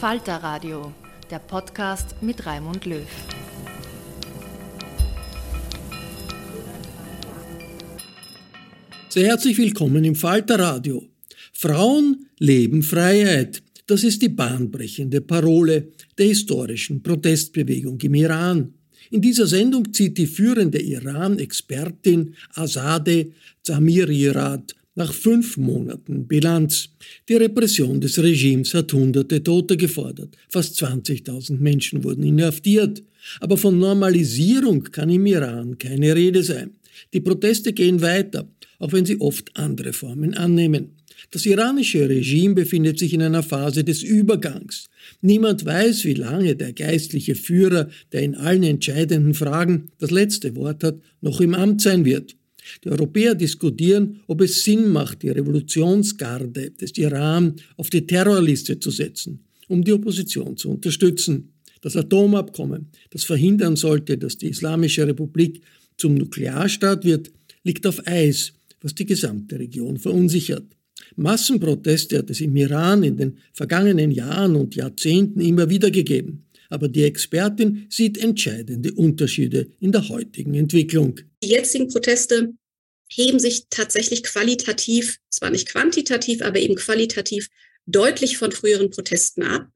Falter Radio, der Podcast mit Raimund Löw. Sehr herzlich willkommen im Falter Radio. Frauen leben Freiheit. Das ist die bahnbrechende Parole der historischen Protestbewegung im Iran. In dieser Sendung zieht die führende Iran-Expertin Azadeh Zamirirat nach fünf Monaten Bilanz. Die Repression des Regimes hat hunderte Tote gefordert. Fast 20.000 Menschen wurden inhaftiert. Aber von Normalisierung kann im Iran keine Rede sein. Die Proteste gehen weiter, auch wenn sie oft andere Formen annehmen. Das iranische Regime befindet sich in einer Phase des Übergangs. Niemand weiß, wie lange der geistliche Führer, der in allen entscheidenden Fragen das letzte Wort hat, noch im Amt sein wird. Die Europäer diskutieren, ob es Sinn macht, die Revolutionsgarde des Iran auf die Terrorliste zu setzen, um die Opposition zu unterstützen. Das Atomabkommen, das verhindern sollte, dass die Islamische Republik zum Nuklearstaat wird, liegt auf Eis, was die gesamte Region verunsichert. Massenproteste hat es im Iran in den vergangenen Jahren und Jahrzehnten immer wieder gegeben. Aber die Expertin sieht entscheidende Unterschiede in der heutigen Entwicklung. Die jetzigen Proteste heben sich tatsächlich qualitativ, zwar nicht quantitativ, aber eben qualitativ deutlich von früheren Protesten ab.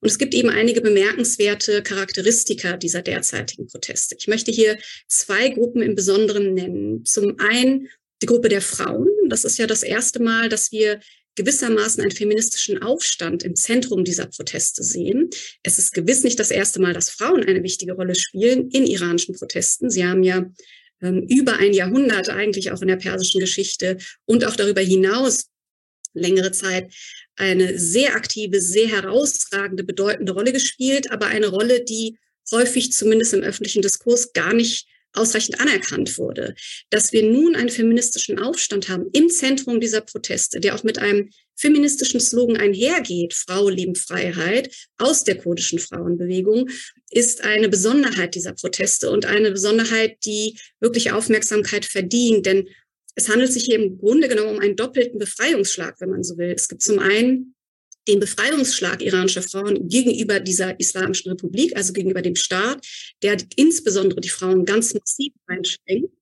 Und es gibt eben einige bemerkenswerte Charakteristika dieser derzeitigen Proteste. Ich möchte hier zwei Gruppen im Besonderen nennen. Zum einen die Gruppe der Frauen. Das ist ja das erste Mal, dass wir gewissermaßen einen feministischen Aufstand im Zentrum dieser Proteste sehen. Es ist gewiss nicht das erste Mal, dass Frauen eine wichtige Rolle spielen in iranischen Protesten. Sie haben ja ähm, über ein Jahrhundert eigentlich auch in der persischen Geschichte und auch darüber hinaus längere Zeit eine sehr aktive, sehr herausragende, bedeutende Rolle gespielt, aber eine Rolle, die häufig zumindest im öffentlichen Diskurs gar nicht ausreichend anerkannt wurde. Dass wir nun einen feministischen Aufstand haben im Zentrum dieser Proteste, der auch mit einem feministischen Slogan einhergeht, Frau lieben Freiheit, aus der kurdischen Frauenbewegung, ist eine Besonderheit dieser Proteste und eine Besonderheit, die wirklich Aufmerksamkeit verdient. Denn es handelt sich hier im Grunde genommen um einen doppelten Befreiungsschlag, wenn man so will. Es gibt zum einen den Befreiungsschlag iranischer Frauen gegenüber dieser Islamischen Republik, also gegenüber dem Staat, der insbesondere die Frauen ganz massiv einschränkt.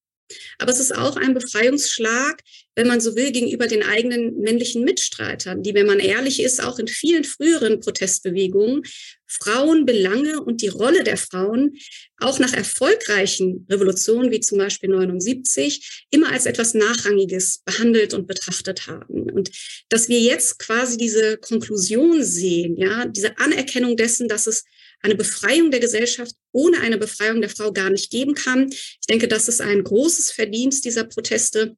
Aber es ist auch ein Befreiungsschlag, wenn man so will, gegenüber den eigenen männlichen Mitstreitern, die, wenn man ehrlich ist, auch in vielen früheren Protestbewegungen Frauenbelange und die Rolle der Frauen auch nach erfolgreichen Revolutionen wie zum Beispiel 79 immer als etwas Nachrangiges behandelt und betrachtet haben. Und dass wir jetzt quasi diese Konklusion sehen, ja, diese Anerkennung dessen, dass es eine Befreiung der Gesellschaft ohne eine Befreiung der Frau gar nicht geben kann. Ich denke, das ist ein großes Verdienst dieser Proteste.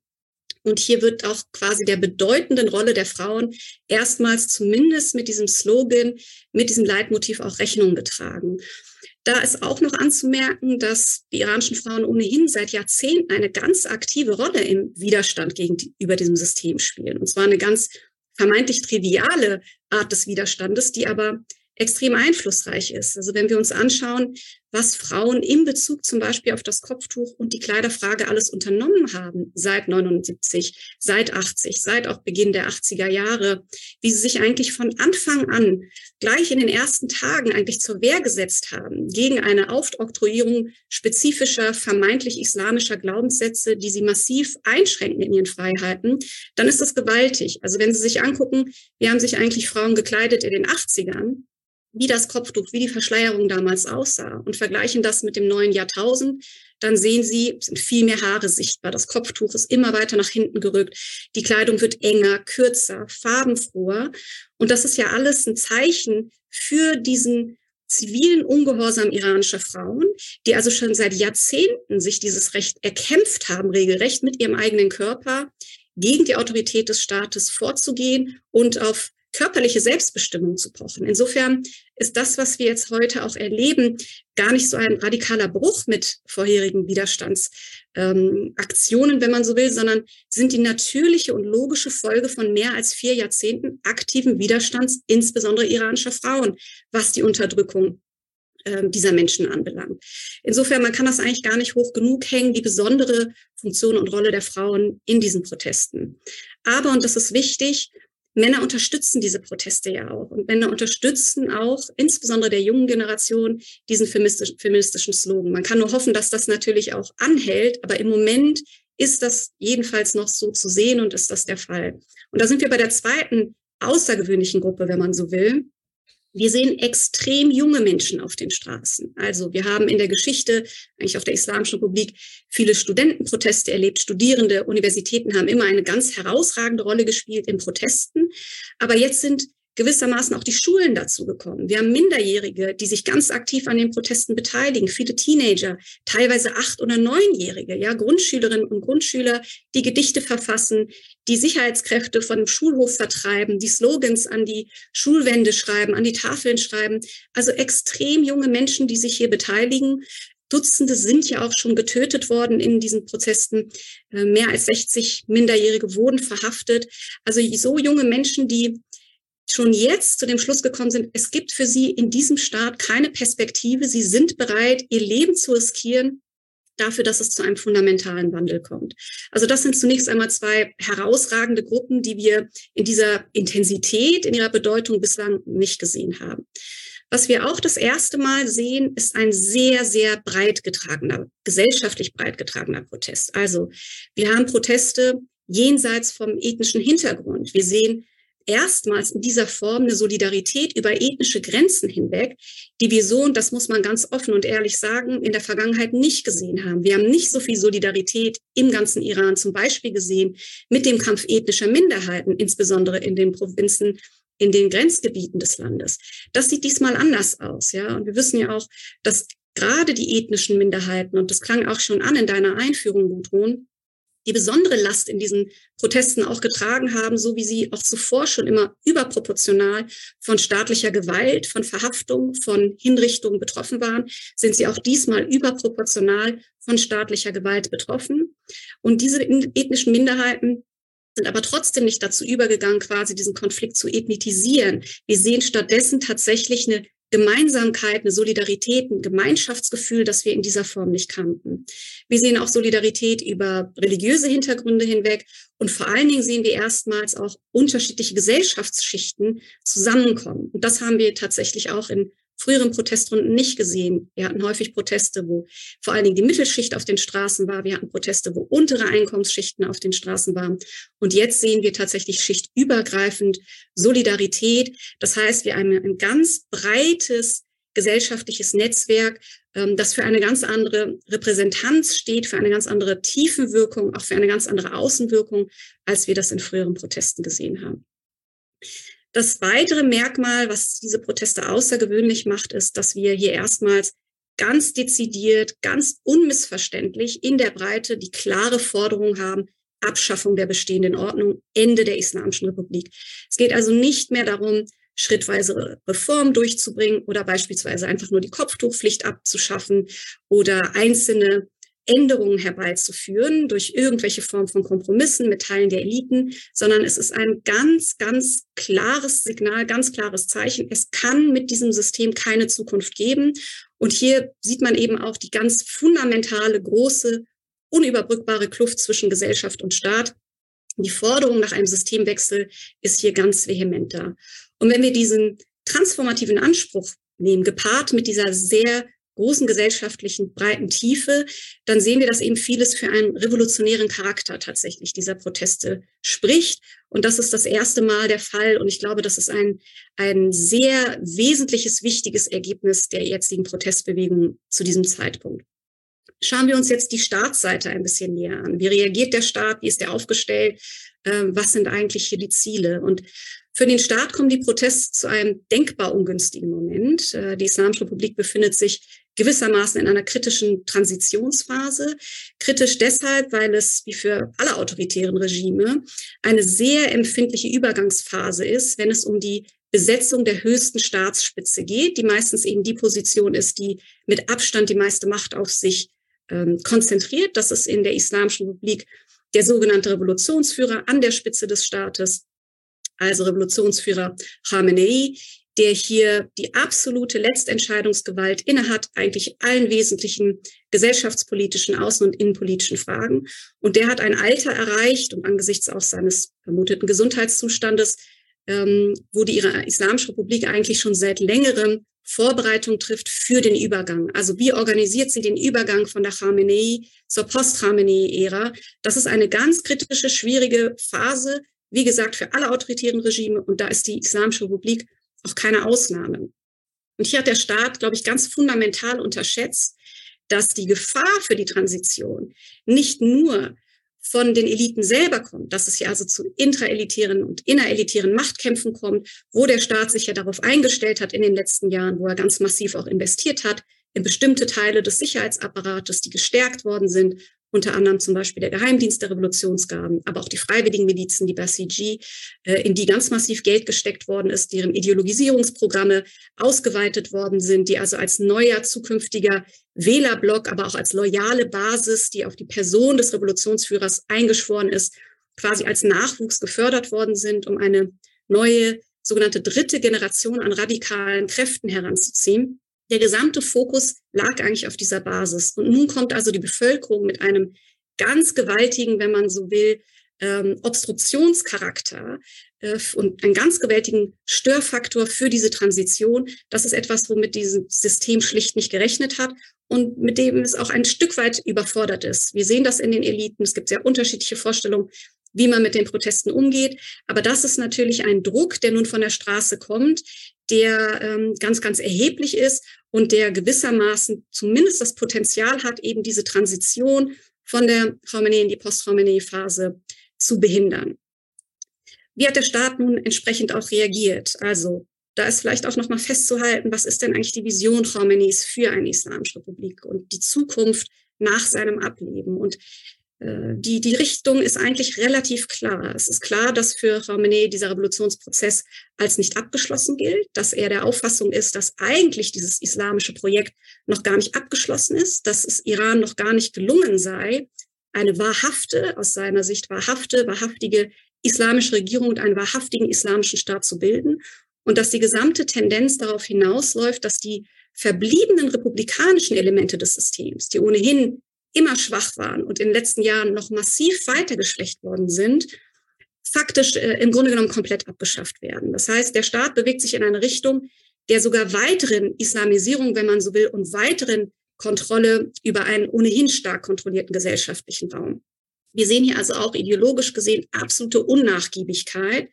Und hier wird auch quasi der bedeutenden Rolle der Frauen erstmals zumindest mit diesem Slogan, mit diesem Leitmotiv auch Rechnung getragen. Da ist auch noch anzumerken, dass die iranischen Frauen ohnehin seit Jahrzehnten eine ganz aktive Rolle im Widerstand gegenüber diesem System spielen. Und zwar eine ganz vermeintlich triviale Art des Widerstandes, die aber extrem einflussreich ist. Also wenn wir uns anschauen, was Frauen in Bezug zum Beispiel auf das Kopftuch und die Kleiderfrage alles unternommen haben seit 79, seit 80, seit auch Beginn der 80er Jahre, wie sie sich eigentlich von Anfang an gleich in den ersten Tagen eigentlich zur Wehr gesetzt haben gegen eine Aufoktroyierung spezifischer, vermeintlich islamischer Glaubenssätze, die sie massiv einschränken in ihren Freiheiten, dann ist das gewaltig. Also wenn Sie sich angucken, wie haben sich eigentlich Frauen gekleidet in den 80ern, wie das Kopftuch, wie die Verschleierung damals aussah und vergleichen das mit dem neuen Jahrtausend, dann sehen Sie, es sind viel mehr Haare sichtbar. Das Kopftuch ist immer weiter nach hinten gerückt. Die Kleidung wird enger, kürzer, farbenfroher. Und das ist ja alles ein Zeichen für diesen zivilen Ungehorsam iranischer Frauen, die also schon seit Jahrzehnten sich dieses Recht erkämpft haben, regelrecht mit ihrem eigenen Körper gegen die Autorität des Staates vorzugehen und auf körperliche Selbstbestimmung zu pochen. Insofern ist das, was wir jetzt heute auch erleben, gar nicht so ein radikaler Bruch mit vorherigen Widerstandsaktionen, ähm, wenn man so will, sondern sind die natürliche und logische Folge von mehr als vier Jahrzehnten aktiven Widerstands, insbesondere iranischer Frauen, was die Unterdrückung ähm, dieser Menschen anbelangt. Insofern, man kann das eigentlich gar nicht hoch genug hängen, die besondere Funktion und Rolle der Frauen in diesen Protesten. Aber, und das ist wichtig, Männer unterstützen diese Proteste ja auch. Und Männer unterstützen auch, insbesondere der jungen Generation, diesen feministischen, feministischen Slogan. Man kann nur hoffen, dass das natürlich auch anhält. Aber im Moment ist das jedenfalls noch so zu sehen und ist das der Fall. Und da sind wir bei der zweiten außergewöhnlichen Gruppe, wenn man so will. Wir sehen extrem junge Menschen auf den Straßen. Also wir haben in der Geschichte, eigentlich auf der Islamischen Republik, viele Studentenproteste erlebt. Studierende, Universitäten haben immer eine ganz herausragende Rolle gespielt in Protesten. Aber jetzt sind gewissermaßen auch die Schulen dazu gekommen. Wir haben Minderjährige, die sich ganz aktiv an den Protesten beteiligen, viele Teenager, teilweise acht- oder neunjährige, ja, Grundschülerinnen und Grundschüler, die Gedichte verfassen, die Sicherheitskräfte von dem Schulhof vertreiben, die Slogans an die Schulwände schreiben, an die Tafeln schreiben. Also extrem junge Menschen, die sich hier beteiligen. Dutzende sind ja auch schon getötet worden in diesen Protesten. Äh, mehr als 60 Minderjährige wurden verhaftet. Also so junge Menschen, die schon jetzt zu dem Schluss gekommen sind, es gibt für sie in diesem Staat keine Perspektive. Sie sind bereit, ihr Leben zu riskieren dafür, dass es zu einem fundamentalen Wandel kommt. Also das sind zunächst einmal zwei herausragende Gruppen, die wir in dieser Intensität, in ihrer Bedeutung bislang nicht gesehen haben. Was wir auch das erste Mal sehen, ist ein sehr, sehr breit getragener, gesellschaftlich breit getragener Protest. Also wir haben Proteste jenseits vom ethnischen Hintergrund. Wir sehen erstmals in dieser Form eine Solidarität über ethnische Grenzen hinweg, die wir so, und das muss man ganz offen und ehrlich sagen, in der Vergangenheit nicht gesehen haben. Wir haben nicht so viel Solidarität im ganzen Iran zum Beispiel gesehen mit dem Kampf ethnischer Minderheiten, insbesondere in den Provinzen in den Grenzgebieten des Landes. Das sieht diesmal anders aus, ja. Und wir wissen ja auch, dass gerade die ethnischen Minderheiten, und das klang auch schon an in deiner Einführung, Gudrun, die besondere Last in diesen Protesten auch getragen haben, so wie sie auch zuvor schon immer überproportional von staatlicher Gewalt, von Verhaftung, von Hinrichtungen betroffen waren, sind sie auch diesmal überproportional von staatlicher Gewalt betroffen. Und diese ethnischen Minderheiten sind aber trotzdem nicht dazu übergegangen, quasi diesen Konflikt zu ethnitisieren. Wir sehen stattdessen tatsächlich eine Gemeinsamkeit, eine Solidarität, ein Gemeinschaftsgefühl, das wir in dieser Form nicht kannten. Wir sehen auch Solidarität über religiöse Hintergründe hinweg und vor allen Dingen sehen wir erstmals auch unterschiedliche Gesellschaftsschichten zusammenkommen. Und das haben wir tatsächlich auch in früheren Protestrunden nicht gesehen. Wir hatten häufig Proteste, wo vor allen Dingen die Mittelschicht auf den Straßen war. Wir hatten Proteste, wo untere Einkommensschichten auf den Straßen waren. Und jetzt sehen wir tatsächlich schichtübergreifend Solidarität. Das heißt, wir haben ein ganz breites gesellschaftliches Netzwerk, ähm, das für eine ganz andere Repräsentanz steht, für eine ganz andere Tiefenwirkung, auch für eine ganz andere Außenwirkung, als wir das in früheren Protesten gesehen haben. Das weitere Merkmal, was diese Proteste außergewöhnlich macht, ist, dass wir hier erstmals ganz dezidiert, ganz unmissverständlich in der Breite die klare Forderung haben, Abschaffung der bestehenden Ordnung, Ende der Islamischen Republik. Es geht also nicht mehr darum, schrittweise Reformen durchzubringen oder beispielsweise einfach nur die Kopftuchpflicht abzuschaffen oder einzelne Änderungen herbeizuführen durch irgendwelche Form von Kompromissen mit Teilen der Eliten, sondern es ist ein ganz, ganz klares Signal, ganz klares Zeichen. Es kann mit diesem System keine Zukunft geben. Und hier sieht man eben auch die ganz fundamentale, große, unüberbrückbare Kluft zwischen Gesellschaft und Staat. Die Forderung nach einem Systemwechsel ist hier ganz vehement da. Und wenn wir diesen transformativen Anspruch nehmen, gepaart mit dieser sehr großen gesellschaftlichen breiten Tiefe, dann sehen wir, dass eben vieles für einen revolutionären Charakter tatsächlich dieser Proteste spricht. Und das ist das erste Mal der Fall. Und ich glaube, das ist ein, ein sehr wesentliches, wichtiges Ergebnis der jetzigen Protestbewegung zu diesem Zeitpunkt. Schauen wir uns jetzt die Staatsseite ein bisschen näher an. Wie reagiert der Staat? Wie ist er aufgestellt? Ähm, was sind eigentlich hier die Ziele? Und für den Staat kommen die Proteste zu einem denkbar ungünstigen Moment. Äh, die Islamische Republik befindet sich gewissermaßen in einer kritischen Transitionsphase. Kritisch deshalb, weil es, wie für alle autoritären Regime, eine sehr empfindliche Übergangsphase ist, wenn es um die Besetzung der höchsten Staatsspitze geht, die meistens eben die Position ist, die mit Abstand die meiste Macht auf sich ähm, konzentriert. Das ist in der Islamischen Republik der sogenannte Revolutionsführer an der Spitze des Staates also Revolutionsführer Khamenei, der hier die absolute Letztentscheidungsgewalt innehat, eigentlich allen wesentlichen gesellschaftspolitischen, außen- und innenpolitischen Fragen. Und der hat ein Alter erreicht und angesichts auch seines vermuteten Gesundheitszustandes, ähm, wo die Islamische Republik eigentlich schon seit längerem Vorbereitung trifft für den Übergang. Also wie organisiert sie den Übergang von der Khamenei zur Post-Khamenei-Ära? Das ist eine ganz kritische, schwierige Phase, wie gesagt, für alle autoritären Regime und da ist die Islamische Republik auch keine Ausnahme. Und hier hat der Staat, glaube ich, ganz fundamental unterschätzt, dass die Gefahr für die Transition nicht nur von den Eliten selber kommt, dass es hier also zu intraelitären und innerelitären Machtkämpfen kommt, wo der Staat sich ja darauf eingestellt hat in den letzten Jahren, wo er ganz massiv auch investiert hat in bestimmte Teile des Sicherheitsapparates, die gestärkt worden sind unter anderem zum Beispiel der Geheimdienst der Revolutionsgarden, aber auch die freiwilligen Milizen, die Basiji, äh, in die ganz massiv Geld gesteckt worden ist, deren Ideologisierungsprogramme ausgeweitet worden sind, die also als neuer zukünftiger Wählerblock, aber auch als loyale Basis, die auf die Person des Revolutionsführers eingeschworen ist, quasi als Nachwuchs gefördert worden sind, um eine neue sogenannte dritte Generation an radikalen Kräften heranzuziehen. Der gesamte Fokus lag eigentlich auf dieser Basis. Und nun kommt also die Bevölkerung mit einem ganz gewaltigen, wenn man so will, ähm, Obstruktionscharakter äh, und einen ganz gewaltigen Störfaktor für diese Transition. Das ist etwas, womit dieses System schlicht nicht gerechnet hat und mit dem es auch ein Stück weit überfordert ist. Wir sehen das in den Eliten. Es gibt sehr unterschiedliche Vorstellungen, wie man mit den Protesten umgeht. Aber das ist natürlich ein Druck, der nun von der Straße kommt, der ähm, ganz, ganz erheblich ist und der gewissermaßen zumindest das Potenzial hat, eben diese Transition von der Khamenei in die Post-Khamenei-Phase zu behindern. Wie hat der Staat nun entsprechend auch reagiert? Also da ist vielleicht auch nochmal festzuhalten, was ist denn eigentlich die Vision Khameneis für eine islamische Republik und die Zukunft nach seinem Ableben? Und die, die Richtung ist eigentlich relativ klar. Es ist klar, dass für Khamenei dieser Revolutionsprozess als nicht abgeschlossen gilt, dass er der Auffassung ist, dass eigentlich dieses islamische Projekt noch gar nicht abgeschlossen ist, dass es Iran noch gar nicht gelungen sei, eine wahrhafte, aus seiner Sicht wahrhafte, wahrhaftige islamische Regierung und einen wahrhaftigen islamischen Staat zu bilden und dass die gesamte Tendenz darauf hinausläuft, dass die verbliebenen republikanischen Elemente des Systems, die ohnehin immer schwach waren und in den letzten Jahren noch massiv weiter geschwächt worden sind, faktisch äh, im Grunde genommen komplett abgeschafft werden. Das heißt, der Staat bewegt sich in eine Richtung, der sogar weiteren Islamisierung, wenn man so will, und weiteren Kontrolle über einen ohnehin stark kontrollierten gesellschaftlichen Raum. Wir sehen hier also auch ideologisch gesehen absolute Unnachgiebigkeit.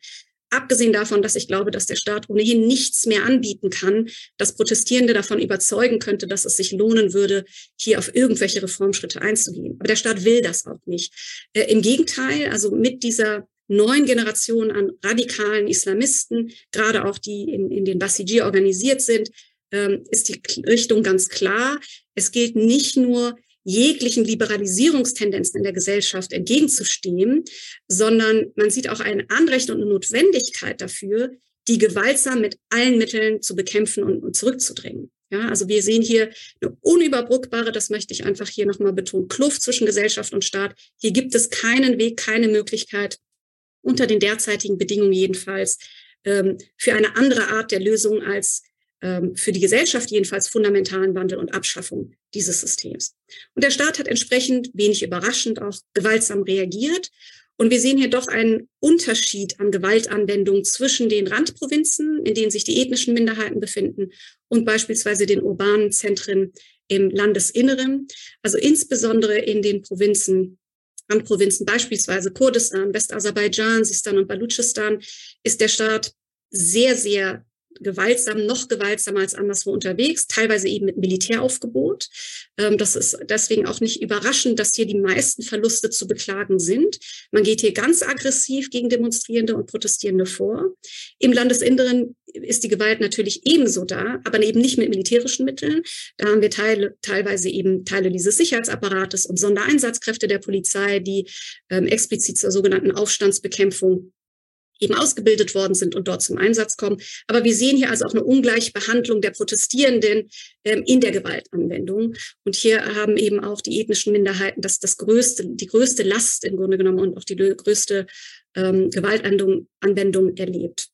Abgesehen davon, dass ich glaube, dass der Staat ohnehin nichts mehr anbieten kann, dass Protestierende davon überzeugen könnte, dass es sich lohnen würde, hier auf irgendwelche Reformschritte einzugehen. Aber der Staat will das auch nicht. Äh, Im Gegenteil, also mit dieser neuen Generation an radikalen Islamisten, gerade auch die in, in den Basiji organisiert sind, ähm, ist die Richtung ganz klar. Es gilt nicht nur, jeglichen Liberalisierungstendenzen in der Gesellschaft entgegenzustehen, sondern man sieht auch ein Anrecht und eine Notwendigkeit dafür, die gewaltsam mit allen Mitteln zu bekämpfen und, und zurückzudrängen. Ja, also wir sehen hier eine unüberbrückbare, das möchte ich einfach hier nochmal betonen, Kluft zwischen Gesellschaft und Staat. Hier gibt es keinen Weg, keine Möglichkeit, unter den derzeitigen Bedingungen jedenfalls, ähm, für eine andere Art der Lösung als für die Gesellschaft jedenfalls fundamentalen Wandel und Abschaffung dieses Systems. Und der Staat hat entsprechend wenig überraschend auch gewaltsam reagiert. Und wir sehen hier doch einen Unterschied an Gewaltanwendung zwischen den Randprovinzen, in denen sich die ethnischen Minderheiten befinden, und beispielsweise den urbanen Zentren im Landesinneren. Also insbesondere in den Provinzen Randprovinzen, beispielsweise Kurdistan, Westaserbaidschan, Sistan und Baluchistan, ist der Staat sehr, sehr gewaltsam, noch gewaltsamer als anderswo unterwegs, teilweise eben mit Militäraufgebot. Ähm, das ist deswegen auch nicht überraschend, dass hier die meisten Verluste zu beklagen sind. Man geht hier ganz aggressiv gegen Demonstrierende und Protestierende vor. Im Landesinneren ist die Gewalt natürlich ebenso da, aber eben nicht mit militärischen Mitteln. Da haben wir Teile, teilweise eben Teile dieses Sicherheitsapparates und Sondereinsatzkräfte der Polizei, die ähm, explizit zur sogenannten Aufstandsbekämpfung eben ausgebildet worden sind und dort zum Einsatz kommen. Aber wir sehen hier also auch eine Ungleichbehandlung der Protestierenden ähm, in der Gewaltanwendung. Und hier haben eben auch die ethnischen Minderheiten das, das größte, die größte Last im Grunde genommen und auch die größte ähm, Gewaltanwendung erlebt.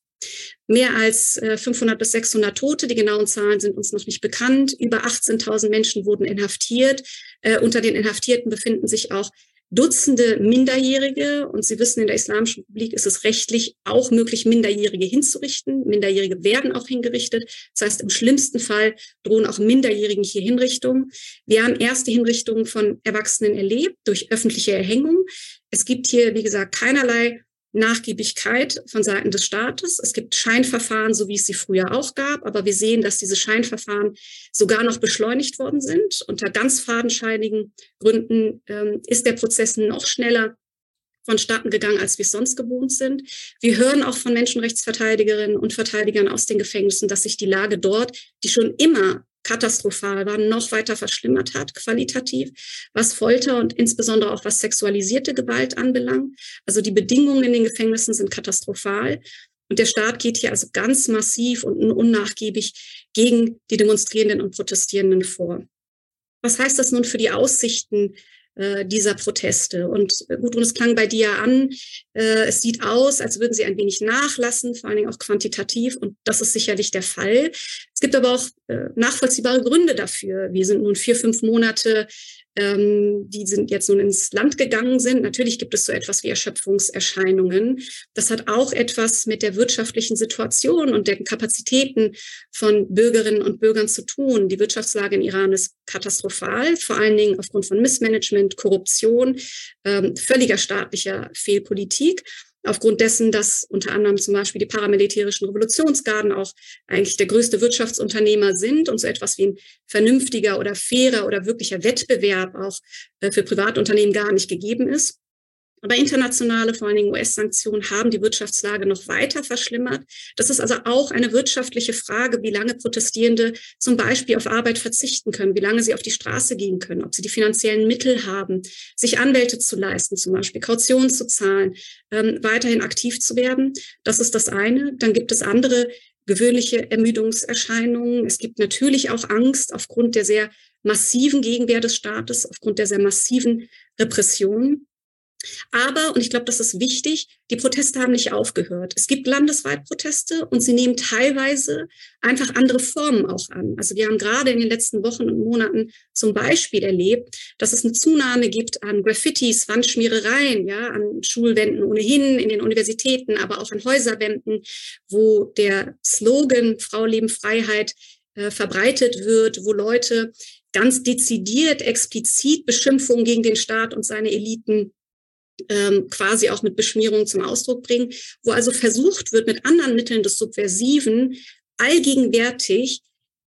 Mehr als äh, 500 bis 600 Tote, die genauen Zahlen sind uns noch nicht bekannt. Über 18.000 Menschen wurden inhaftiert. Äh, unter den Inhaftierten befinden sich auch Dutzende Minderjährige. Und Sie wissen, in der Islamischen Republik ist es rechtlich auch möglich, Minderjährige hinzurichten. Minderjährige werden auch hingerichtet. Das heißt, im schlimmsten Fall drohen auch Minderjährigen hier Hinrichtungen. Wir haben erste Hinrichtungen von Erwachsenen erlebt durch öffentliche Erhängung. Es gibt hier, wie gesagt, keinerlei Nachgiebigkeit von Seiten des Staates. Es gibt Scheinverfahren, so wie es sie früher auch gab, aber wir sehen, dass diese Scheinverfahren sogar noch beschleunigt worden sind. Unter ganz fadenscheinigen Gründen ähm, ist der Prozess noch schneller vonstatten gegangen, als wir es sonst gewohnt sind. Wir hören auch von Menschenrechtsverteidigerinnen und Verteidigern aus den Gefängnissen, dass sich die Lage dort, die schon immer katastrophal war, noch weiter verschlimmert hat, qualitativ, was Folter und insbesondere auch was sexualisierte Gewalt anbelangt. Also die Bedingungen in den Gefängnissen sind katastrophal. Und der Staat geht hier also ganz massiv und unnachgiebig gegen die Demonstrierenden und Protestierenden vor. Was heißt das nun für die Aussichten äh, dieser Proteste. Und äh, gut, und es klang bei dir an, äh, es sieht aus, als würden sie ein wenig nachlassen, vor allen Dingen auch quantitativ. Und das ist sicherlich der Fall. Es gibt aber auch äh, nachvollziehbare Gründe dafür. Wir sind nun vier, fünf Monate ähm, die sind jetzt nun ins Land gegangen sind. Natürlich gibt es so etwas wie Erschöpfungserscheinungen. Das hat auch etwas mit der wirtschaftlichen Situation und den Kapazitäten von Bürgerinnen und Bürgern zu tun. Die Wirtschaftslage in Iran ist katastrophal, vor allen Dingen aufgrund von Missmanagement, Korruption, ähm, völliger staatlicher Fehlpolitik aufgrund dessen, dass unter anderem zum Beispiel die paramilitärischen Revolutionsgarden auch eigentlich der größte Wirtschaftsunternehmer sind und so etwas wie ein vernünftiger oder fairer oder wirklicher Wettbewerb auch äh, für Privatunternehmen gar nicht gegeben ist. Aber internationale, vor allen Dingen US-Sanktionen, haben die Wirtschaftslage noch weiter verschlimmert. Das ist also auch eine wirtschaftliche Frage, wie lange Protestierende zum Beispiel auf Arbeit verzichten können, wie lange sie auf die Straße gehen können, ob sie die finanziellen Mittel haben, sich Anwälte zu leisten, zum Beispiel Kautionen zu zahlen, ähm, weiterhin aktiv zu werden. Das ist das eine. Dann gibt es andere gewöhnliche Ermüdungserscheinungen. Es gibt natürlich auch Angst aufgrund der sehr massiven Gegenwehr des Staates, aufgrund der sehr massiven Repression. Aber, und ich glaube, das ist wichtig, die Proteste haben nicht aufgehört. Es gibt landesweit Proteste und sie nehmen teilweise einfach andere Formen auch an. Also wir haben gerade in den letzten Wochen und Monaten zum Beispiel erlebt, dass es eine Zunahme gibt an Graffitis, Wandschmierereien, ja, an Schulwänden ohnehin, in den Universitäten, aber auch an Häuserwänden, wo der Slogan Frau, Leben, Freiheit äh, verbreitet wird, wo Leute ganz dezidiert, explizit Beschimpfungen gegen den Staat und seine Eliten ähm, quasi auch mit Beschmierung zum Ausdruck bringen, wo also versucht wird, mit anderen Mitteln des Subversiven allgegenwärtig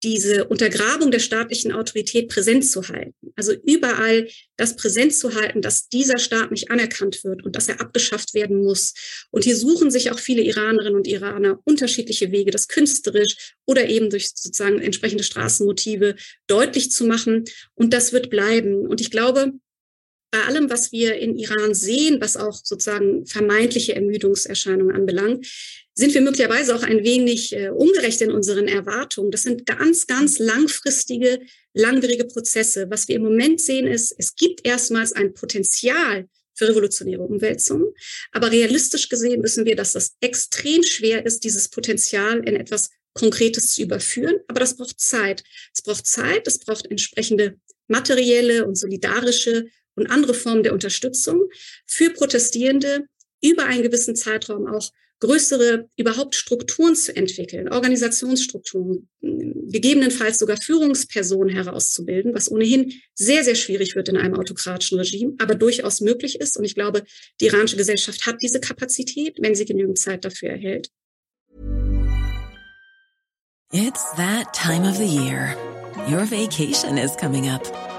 diese Untergrabung der staatlichen Autorität präsent zu halten. Also überall das präsent zu halten, dass dieser Staat nicht anerkannt wird und dass er abgeschafft werden muss. Und hier suchen sich auch viele Iranerinnen und Iraner unterschiedliche Wege, das künstlerisch oder eben durch sozusagen entsprechende Straßenmotive deutlich zu machen. Und das wird bleiben. Und ich glaube, bei allem, was wir in Iran sehen, was auch sozusagen vermeintliche Ermüdungserscheinungen anbelangt, sind wir möglicherweise auch ein wenig äh, ungerecht in unseren Erwartungen. Das sind ganz, ganz langfristige, langwierige Prozesse. Was wir im Moment sehen, ist, es gibt erstmals ein Potenzial für revolutionäre Umwälzungen. Aber realistisch gesehen wissen wir, dass das extrem schwer ist, dieses Potenzial in etwas Konkretes zu überführen. Aber das braucht Zeit. Es braucht Zeit, es braucht entsprechende materielle und solidarische und andere Formen der Unterstützung für Protestierende über einen gewissen Zeitraum auch größere überhaupt Strukturen zu entwickeln, Organisationsstrukturen, gegebenenfalls sogar Führungspersonen herauszubilden, was ohnehin sehr, sehr schwierig wird in einem autokratischen Regime, aber durchaus möglich ist. Und ich glaube, die iranische Gesellschaft hat diese Kapazität, wenn sie genügend Zeit dafür erhält. It's that time of the year. Your vacation is coming up.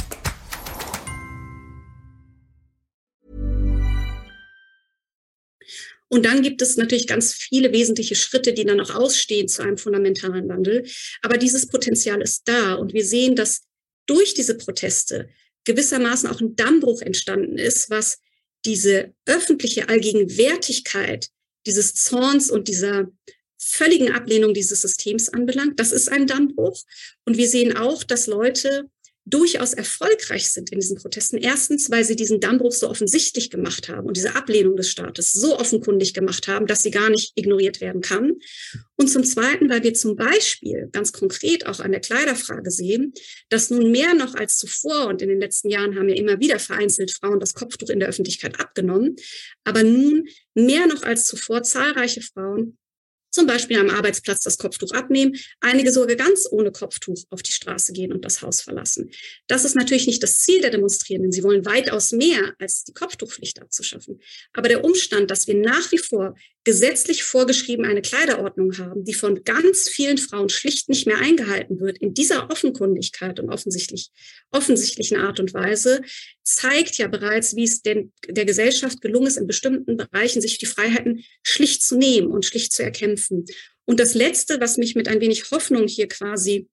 Und dann gibt es natürlich ganz viele wesentliche Schritte, die dann noch ausstehen zu einem fundamentalen Wandel. Aber dieses Potenzial ist da. Und wir sehen, dass durch diese Proteste gewissermaßen auch ein Dammbruch entstanden ist, was diese öffentliche Allgegenwärtigkeit dieses Zorns und dieser völligen Ablehnung dieses Systems anbelangt. Das ist ein Dammbruch. Und wir sehen auch, dass Leute durchaus erfolgreich sind in diesen Protesten. Erstens, weil sie diesen Dammbruch so offensichtlich gemacht haben und diese Ablehnung des Staates so offenkundig gemacht haben, dass sie gar nicht ignoriert werden kann. Und zum Zweiten, weil wir zum Beispiel ganz konkret auch an der Kleiderfrage sehen, dass nun mehr noch als zuvor und in den letzten Jahren haben ja immer wieder vereinzelt Frauen das Kopftuch in der Öffentlichkeit abgenommen, aber nun mehr noch als zuvor zahlreiche Frauen zum Beispiel am Arbeitsplatz das Kopftuch abnehmen, einige sogar ganz ohne Kopftuch auf die Straße gehen und das Haus verlassen. Das ist natürlich nicht das Ziel der Demonstrierenden. Sie wollen weitaus mehr als die Kopftuchpflicht abzuschaffen. Aber der Umstand, dass wir nach wie vor gesetzlich vorgeschrieben eine Kleiderordnung haben, die von ganz vielen Frauen schlicht nicht mehr eingehalten wird, in dieser Offenkundigkeit und offensichtlich, offensichtlichen Art und Weise, zeigt ja bereits, wie es denn der Gesellschaft gelungen ist, in bestimmten Bereichen sich die Freiheiten schlicht zu nehmen und schlicht zu erkämpfen. Und das Letzte, was mich mit ein wenig Hoffnung hier quasi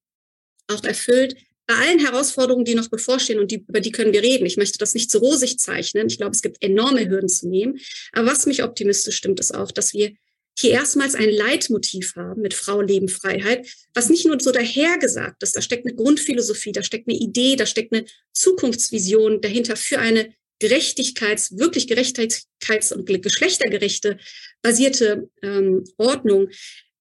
auch erfüllt, bei allen Herausforderungen, die noch bevorstehen und die, über die können wir reden. Ich möchte das nicht zu rosig zeichnen. Ich glaube, es gibt enorme Hürden zu nehmen. Aber was mich optimistisch stimmt, ist auch, dass wir hier erstmals ein Leitmotiv haben mit Frau, Leben, Freiheit, was nicht nur so dahergesagt ist. Da steckt eine Grundphilosophie, da steckt eine Idee, da steckt eine Zukunftsvision dahinter für eine Gerechtigkeits-, wirklich Gerechtigkeits- und geschlechtergerechte basierte ähm, Ordnung,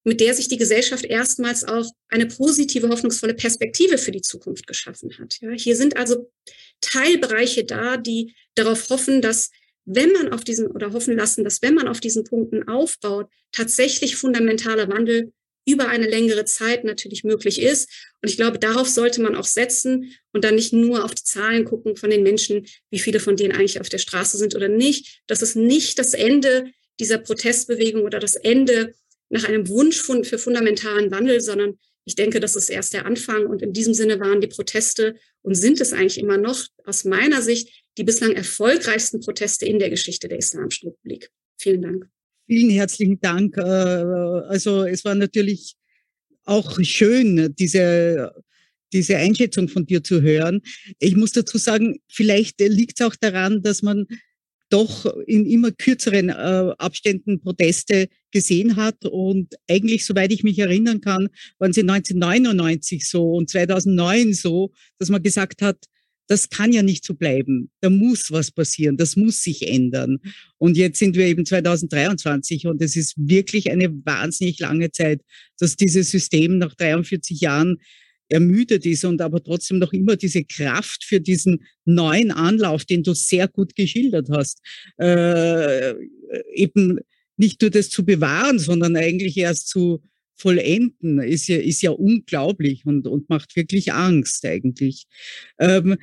mit der sich die Gesellschaft erstmals auch eine positive, hoffnungsvolle Perspektive für die Zukunft geschaffen hat. Ja, hier sind also Teilbereiche da, die darauf hoffen, dass wenn man auf diesen oder hoffen lassen, dass wenn man auf diesen Punkten aufbaut, tatsächlich fundamentaler Wandel über eine längere Zeit natürlich möglich ist. Und ich glaube, darauf sollte man auch setzen und dann nicht nur auf die Zahlen gucken von den Menschen, wie viele von denen eigentlich auf der Straße sind oder nicht. Das ist nicht das Ende dieser Protestbewegung oder das Ende nach einem Wunsch für fundamentalen Wandel, sondern ich denke, das ist erst der Anfang. Und in diesem Sinne waren die Proteste und sind es eigentlich immer noch aus meiner Sicht die bislang erfolgreichsten Proteste in der Geschichte der Islamischen Republik. Vielen Dank. Vielen herzlichen Dank. Äh, also es war natürlich auch schön, diese diese Einschätzung von dir zu hören. Ich muss dazu sagen, vielleicht liegt es auch daran, dass man doch in immer kürzeren äh, Abständen Proteste gesehen hat. Und eigentlich, soweit ich mich erinnern kann, waren sie 1999 so und 2009 so, dass man gesagt hat, das kann ja nicht so bleiben. Da muss was passieren. Das muss sich ändern. Und jetzt sind wir eben 2023 und es ist wirklich eine wahnsinnig lange Zeit, dass dieses System nach 43 Jahren ermüdet ist und aber trotzdem noch immer diese Kraft für diesen neuen Anlauf, den du sehr gut geschildert hast, äh, eben nicht nur das zu bewahren, sondern eigentlich erst zu vollenden, ist ja, ist ja unglaublich und, und macht wirklich Angst eigentlich. Ähm,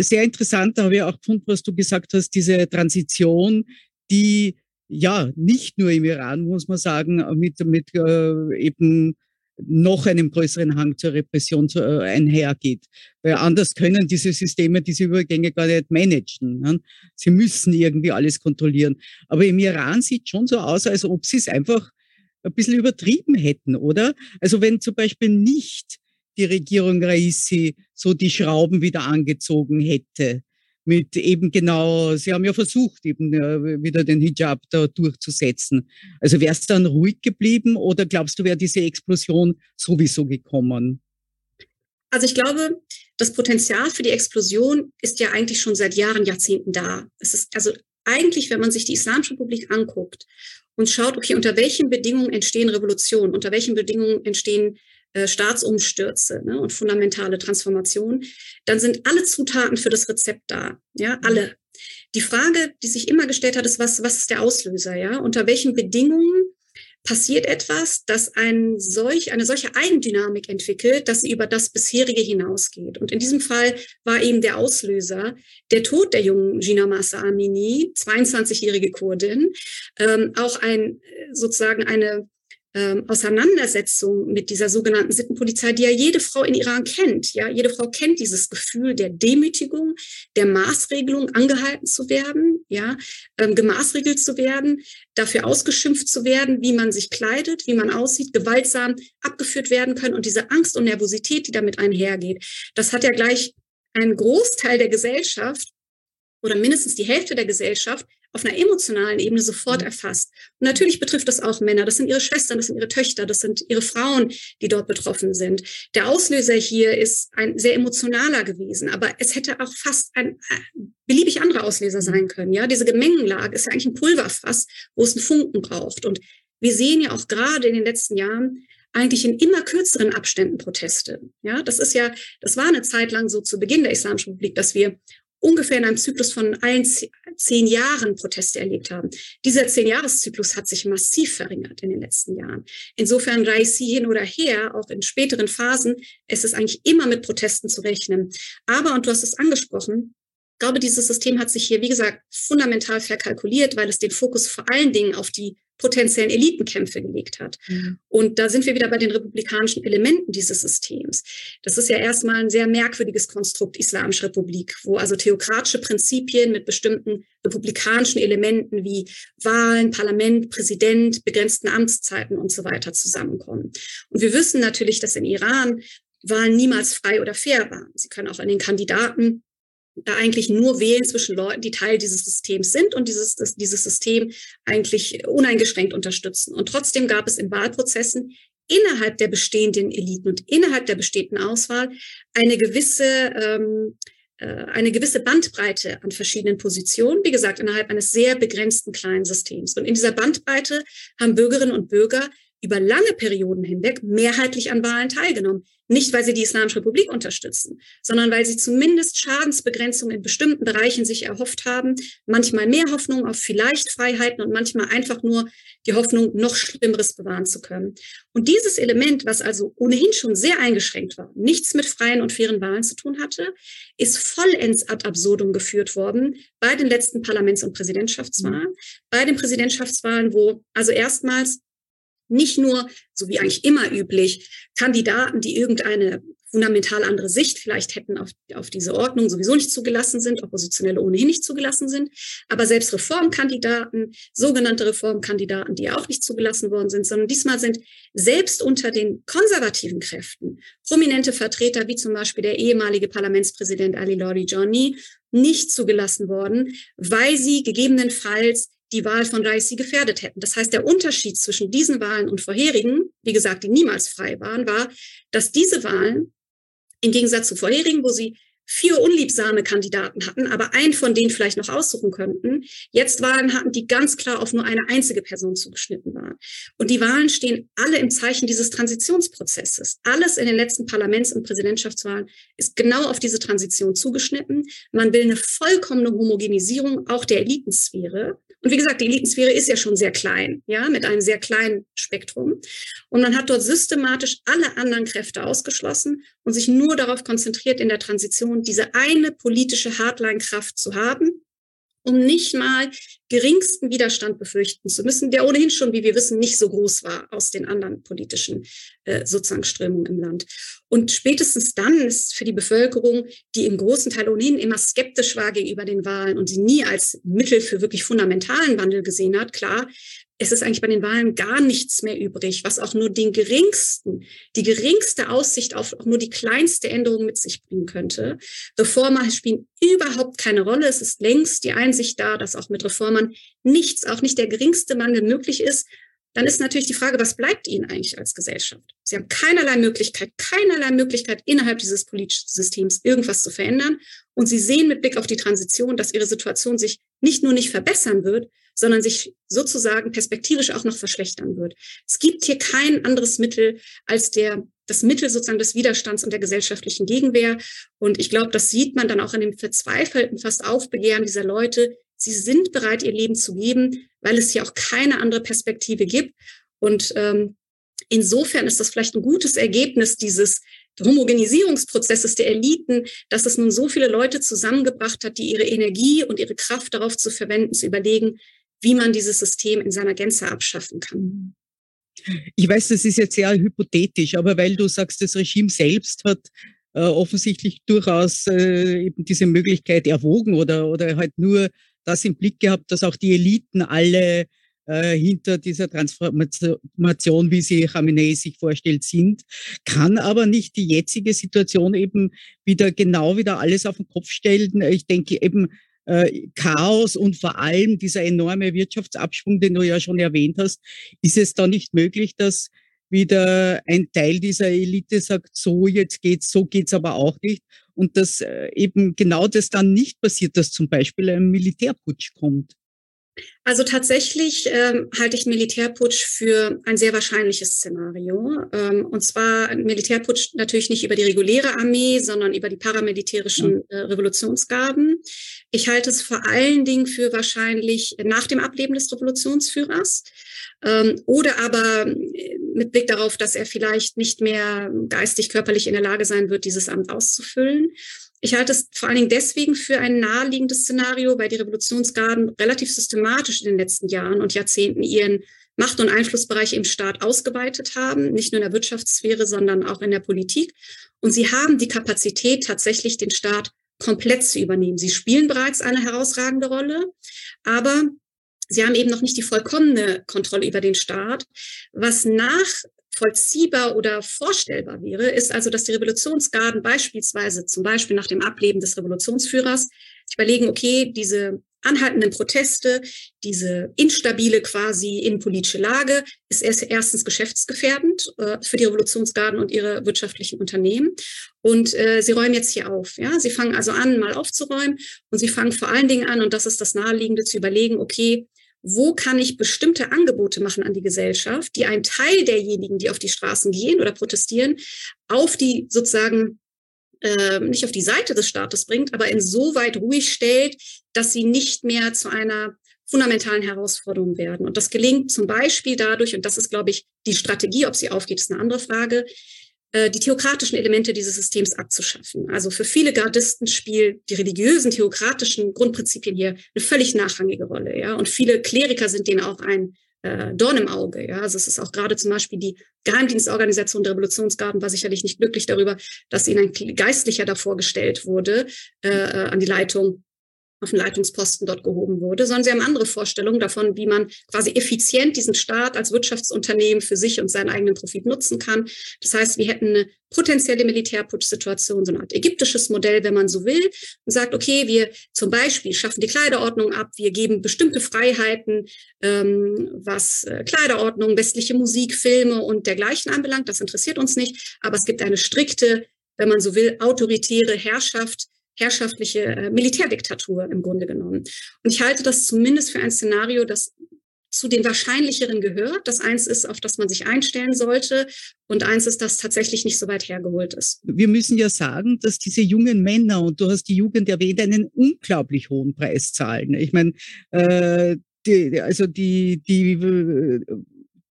sehr interessant habe ich auch gefunden, was du gesagt hast, diese Transition, die ja nicht nur im Iran, muss man sagen, mit, mit äh, eben noch einem größeren Hang zur Repression zu, äh, einhergeht. Weil anders können diese Systeme diese Übergänge gar nicht managen. Ne? Sie müssen irgendwie alles kontrollieren. Aber im Iran sieht schon so aus, als ob sie es einfach ein bisschen übertrieben hätten, oder? Also wenn zum Beispiel nicht die Regierung Raisi so die Schrauben wieder angezogen hätte, mit eben genau, Sie haben ja versucht, eben äh, wieder den Hijab da durchzusetzen. Also wäre es dann ruhig geblieben oder glaubst du, wäre diese Explosion sowieso gekommen? Also ich glaube, das Potenzial für die Explosion ist ja eigentlich schon seit Jahren, Jahrzehnten da. Es ist also eigentlich, wenn man sich die Islamische Republik anguckt und schaut, okay, unter welchen Bedingungen entstehen Revolutionen, unter welchen Bedingungen entstehen äh, Staatsumstürze ne, und fundamentale Transformationen, dann sind alle Zutaten für das Rezept da. Ja, mhm. alle. Die Frage, die sich immer gestellt hat, ist, was, was ist der Auslöser? Ja, unter welchen Bedingungen passiert etwas, das ein solch, eine solche Eigendynamik entwickelt, dass sie über das bisherige hinausgeht. Und in diesem Fall war eben der Auslöser der Tod der jungen Gina Massa Amini, 22-jährige Kurdin, ähm, auch ein sozusagen eine ähm, Auseinandersetzung mit dieser sogenannten Sittenpolizei, die ja jede Frau in Iran kennt. Ja, jede Frau kennt dieses Gefühl der Demütigung, der Maßregelung, angehalten zu werden, ja, ähm, gemaßregelt zu werden, dafür ausgeschimpft zu werden, wie man sich kleidet, wie man aussieht, gewaltsam abgeführt werden können und diese Angst und Nervosität, die damit einhergeht. Das hat ja gleich einen Großteil der Gesellschaft oder mindestens die Hälfte der Gesellschaft auf einer emotionalen Ebene sofort mhm. erfasst. Und natürlich betrifft das auch Männer. Das sind ihre Schwestern, das sind ihre Töchter, das sind ihre Frauen, die dort betroffen sind. Der Auslöser hier ist ein sehr emotionaler gewesen, aber es hätte auch fast ein äh, beliebig anderer Auslöser sein mhm. können. Ja, diese Gemengenlage ist ja eigentlich ein Pulverfass, wo es einen Funken braucht. Und wir sehen ja auch gerade in den letzten Jahren, eigentlich in immer kürzeren Abständen Proteste. Ja, das ist ja, das war eine Zeit lang so zu Beginn der Islamischen Republik, dass wir ungefähr in einem Zyklus von ein, zehn Jahren Proteste erlebt haben. Dieser Zehn-Jahres-Zyklus hat sich massiv verringert in den letzten Jahren. Insofern Raisi hin oder her, auch in späteren Phasen, es ist eigentlich immer mit Protesten zu rechnen. Aber, und du hast es angesprochen, glaube, dieses System hat sich hier, wie gesagt, fundamental verkalkuliert, weil es den Fokus vor allen Dingen auf die potenziellen Elitenkämpfe gelegt hat. Mhm. Und da sind wir wieder bei den republikanischen Elementen dieses Systems. Das ist ja erstmal ein sehr merkwürdiges Konstrukt Islamische Republik, wo also theokratische Prinzipien mit bestimmten republikanischen Elementen wie Wahlen, Parlament, Präsident, begrenzten Amtszeiten und so weiter zusammenkommen. Und wir wissen natürlich, dass in Iran Wahlen niemals frei oder fair waren. Sie können auch an den Kandidaten da eigentlich nur wählen zwischen Leuten, die Teil dieses Systems sind und dieses, dieses System eigentlich uneingeschränkt unterstützen. Und trotzdem gab es in Wahlprozessen innerhalb der bestehenden Eliten und innerhalb der bestehenden Auswahl eine gewisse, ähm, äh, eine gewisse Bandbreite an verschiedenen Positionen, wie gesagt, innerhalb eines sehr begrenzten kleinen Systems. Und in dieser Bandbreite haben Bürgerinnen und Bürger über lange Perioden hinweg mehrheitlich an Wahlen teilgenommen. Nicht, weil sie die Islamische Republik unterstützen, sondern weil sie zumindest Schadensbegrenzung in bestimmten Bereichen sich erhofft haben. Manchmal mehr Hoffnung auf vielleicht Freiheiten und manchmal einfach nur die Hoffnung, noch Schlimmeres bewahren zu können. Und dieses Element, was also ohnehin schon sehr eingeschränkt war, nichts mit freien und fairen Wahlen zu tun hatte, ist vollends ad absurdum geführt worden bei den letzten Parlaments- und Präsidentschaftswahlen. Mhm. Bei den Präsidentschaftswahlen, wo also erstmals nicht nur, so wie eigentlich immer üblich, Kandidaten, die irgendeine fundamental andere Sicht vielleicht hätten auf, auf diese Ordnung sowieso nicht zugelassen sind, Oppositionelle ohnehin nicht zugelassen sind. Aber selbst Reformkandidaten, sogenannte Reformkandidaten, die auch nicht zugelassen worden sind, sondern diesmal sind selbst unter den konservativen Kräften prominente Vertreter, wie zum Beispiel der ehemalige Parlamentspräsident Ali Lori Johnny, nicht zugelassen worden, weil sie gegebenenfalls die Wahl von Raisi gefährdet hätten. Das heißt, der Unterschied zwischen diesen Wahlen und vorherigen, wie gesagt, die niemals frei waren, war, dass diese Wahlen im Gegensatz zu vorherigen, wo sie vier unliebsame Kandidaten hatten, aber einen von denen vielleicht noch aussuchen könnten, jetzt Wahlen hatten, die ganz klar auf nur eine einzige Person zugeschnitten waren. Und die Wahlen stehen alle im Zeichen dieses Transitionsprozesses. Alles in den letzten Parlaments- und Präsidentschaftswahlen ist genau auf diese Transition zugeschnitten. Man will eine vollkommene Homogenisierung auch der Elitensphäre. Und wie gesagt, die Elitensphäre ist ja schon sehr klein, ja, mit einem sehr kleinen Spektrum. Und man hat dort systematisch alle anderen Kräfte ausgeschlossen und sich nur darauf konzentriert, in der Transition diese eine politische Hardline-Kraft zu haben, um nicht mal geringsten Widerstand befürchten zu müssen, der ohnehin schon, wie wir wissen, nicht so groß war aus den anderen politischen äh, sozusagen Strömungen im Land. Und spätestens dann ist für die Bevölkerung, die im großen Teil ohnehin immer skeptisch war gegenüber den Wahlen und sie nie als Mittel für wirklich fundamentalen Wandel gesehen hat, klar, es ist eigentlich bei den Wahlen gar nichts mehr übrig, was auch nur den geringsten, die geringste Aussicht auf auch nur die kleinste Änderung mit sich bringen könnte. Reformer spielen überhaupt keine Rolle. Es ist längst die Einsicht da, dass auch mit Reformern nichts, auch nicht der geringste Mangel möglich ist. Dann ist natürlich die Frage, was bleibt Ihnen eigentlich als Gesellschaft? Sie haben keinerlei Möglichkeit, keinerlei Möglichkeit innerhalb dieses politischen Systems irgendwas zu verändern. Und Sie sehen mit Blick auf die Transition, dass Ihre Situation sich nicht nur nicht verbessern wird, sondern sich sozusagen perspektivisch auch noch verschlechtern wird. Es gibt hier kein anderes Mittel als der, das Mittel sozusagen des Widerstands und der gesellschaftlichen Gegenwehr. Und ich glaube, das sieht man dann auch in dem verzweifelten fast Aufbegehren dieser Leute. Sie sind bereit, ihr Leben zu geben, weil es hier auch keine andere Perspektive gibt. Und ähm, insofern ist das vielleicht ein gutes Ergebnis dieses Homogenisierungsprozesses der Eliten, dass es nun so viele Leute zusammengebracht hat, die ihre Energie und ihre Kraft darauf zu verwenden, zu überlegen, wie man dieses System in seiner Gänze abschaffen kann. Ich weiß, das ist jetzt sehr hypothetisch, aber weil du sagst, das Regime selbst hat äh, offensichtlich durchaus äh, eben diese Möglichkeit erwogen oder, oder halt nur das im Blick gehabt, dass auch die Eliten alle äh, hinter dieser Transformation, wie sie Khamenei sich vorstellt, sind, kann aber nicht die jetzige Situation eben wieder genau wieder alles auf den Kopf stellen. Ich denke eben, äh, Chaos und vor allem dieser enorme Wirtschaftsabschwung, den du ja schon erwähnt hast, ist es da nicht möglich, dass wieder ein Teil dieser Elite sagt, so jetzt geht's, so geht's aber auch nicht. Und dass äh, eben genau das dann nicht passiert, dass zum Beispiel ein Militärputsch kommt. Also tatsächlich ähm, halte ich Militärputsch für ein sehr wahrscheinliches Szenario. Ähm, und zwar Militärputsch natürlich nicht über die reguläre Armee, sondern über die paramilitärischen äh, Revolutionsgarden. Ich halte es vor allen Dingen für wahrscheinlich nach dem Ableben des Revolutionsführers ähm, oder aber äh, mit Blick darauf, dass er vielleicht nicht mehr geistig, körperlich in der Lage sein wird, dieses Amt auszufüllen. Ich halte es vor allen Dingen deswegen für ein naheliegendes Szenario, weil die Revolutionsgarden relativ systematisch in den letzten Jahren und Jahrzehnten ihren Macht- und Einflussbereich im Staat ausgeweitet haben, nicht nur in der Wirtschaftssphäre, sondern auch in der Politik. Und sie haben die Kapazität, tatsächlich den Staat komplett zu übernehmen. Sie spielen bereits eine herausragende Rolle, aber sie haben eben noch nicht die vollkommene Kontrolle über den Staat, was nach vollziehbar oder vorstellbar wäre, ist also, dass die Revolutionsgarden beispielsweise, zum Beispiel nach dem Ableben des Revolutionsführers, überlegen, okay, diese anhaltenden Proteste, diese instabile quasi innenpolitische Lage ist erst, erstens geschäftsgefährdend äh, für die Revolutionsgarden und ihre wirtschaftlichen Unternehmen. Und äh, sie räumen jetzt hier auf. Ja? Sie fangen also an, mal aufzuräumen und sie fangen vor allen Dingen an, und das ist das Naheliegende, zu überlegen, okay, wo kann ich bestimmte Angebote machen an die Gesellschaft, die einen Teil derjenigen, die auf die Straßen gehen oder protestieren, auf die sozusagen äh, nicht auf die Seite des Staates bringt, aber insoweit ruhig stellt, dass sie nicht mehr zu einer fundamentalen Herausforderung werden. Und das gelingt zum Beispiel dadurch, und das ist, glaube ich, die Strategie, ob sie aufgeht, ist eine andere Frage, die theokratischen Elemente dieses Systems abzuschaffen. Also für viele Gardisten spielen die religiösen, theokratischen Grundprinzipien hier eine völlig nachrangige Rolle. Ja? Und viele Kleriker sind denen auch ein äh, Dorn im Auge. Ja, also es ist auch gerade zum Beispiel die Geheimdienstorganisation der Revolutionsgarden war sicherlich nicht glücklich darüber, dass ihnen ein Geistlicher davor gestellt wurde äh, äh an die Leitung auf den Leitungsposten dort gehoben wurde, sondern sie haben andere Vorstellungen davon, wie man quasi effizient diesen Staat als Wirtschaftsunternehmen für sich und seinen eigenen Profit nutzen kann. Das heißt, wir hätten eine potenzielle Militärputschsituation, so eine Art ägyptisches Modell, wenn man so will, und sagt, okay, wir zum Beispiel schaffen die Kleiderordnung ab, wir geben bestimmte Freiheiten, ähm, was äh, Kleiderordnung, westliche Musik, Filme und dergleichen anbelangt. Das interessiert uns nicht, aber es gibt eine strikte, wenn man so will, autoritäre Herrschaft, herrschaftliche äh, Militärdiktatur im Grunde genommen. Und ich halte das zumindest für ein Szenario, das zu den wahrscheinlicheren gehört. Das eins ist, auf das man sich einstellen sollte. Und eins ist, das tatsächlich nicht so weit hergeholt ist. Wir müssen ja sagen, dass diese jungen Männer, und du hast die Jugend erwähnt, einen unglaublich hohen Preis zahlen. Ich meine, äh, die, also die, die äh,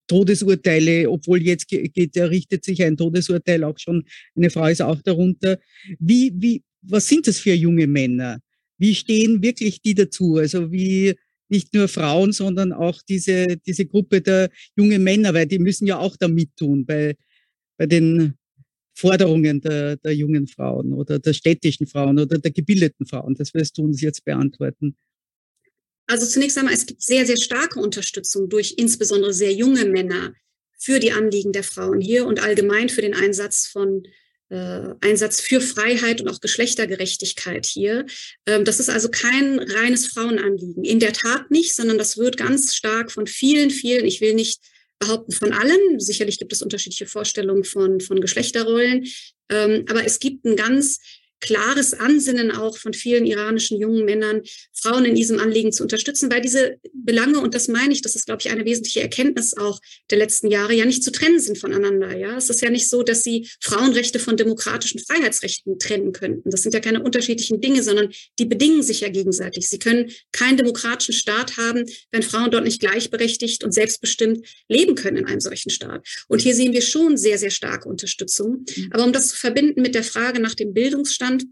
Todesurteile, obwohl jetzt geht, richtet sich ein Todesurteil auch schon, eine Frau ist auch darunter. Wie, wie, was sind das für junge Männer? Wie stehen wirklich die dazu? Also wie nicht nur Frauen, sondern auch diese, diese Gruppe der jungen Männer, weil die müssen ja auch da mittun bei, bei den Forderungen der, der jungen Frauen oder der städtischen Frauen oder der gebildeten Frauen. Das wirst du uns jetzt beantworten. Also zunächst einmal, es gibt sehr, sehr starke Unterstützung durch insbesondere sehr junge Männer für die Anliegen der Frauen hier und allgemein für den Einsatz von äh, Einsatz für Freiheit und auch Geschlechtergerechtigkeit hier. Ähm, das ist also kein reines Frauenanliegen. In der Tat nicht, sondern das wird ganz stark von vielen, vielen, ich will nicht behaupten von allen, sicherlich gibt es unterschiedliche Vorstellungen von, von Geschlechterrollen, ähm, aber es gibt ein ganz klares Ansinnen auch von vielen iranischen jungen Männern, Frauen in diesem Anliegen zu unterstützen, weil diese Belange, und das meine ich, das ist, glaube ich, eine wesentliche Erkenntnis auch der letzten Jahre, ja nicht zu trennen sind voneinander. Ja, es ist ja nicht so, dass sie Frauenrechte von demokratischen Freiheitsrechten trennen könnten. Das sind ja keine unterschiedlichen Dinge, sondern die bedingen sich ja gegenseitig. Sie können keinen demokratischen Staat haben, wenn Frauen dort nicht gleichberechtigt und selbstbestimmt leben können in einem solchen Staat. Und hier sehen wir schon sehr, sehr starke Unterstützung. Mhm. Aber um das zu verbinden mit der Frage nach dem Bildungsstand, Bildungsstand.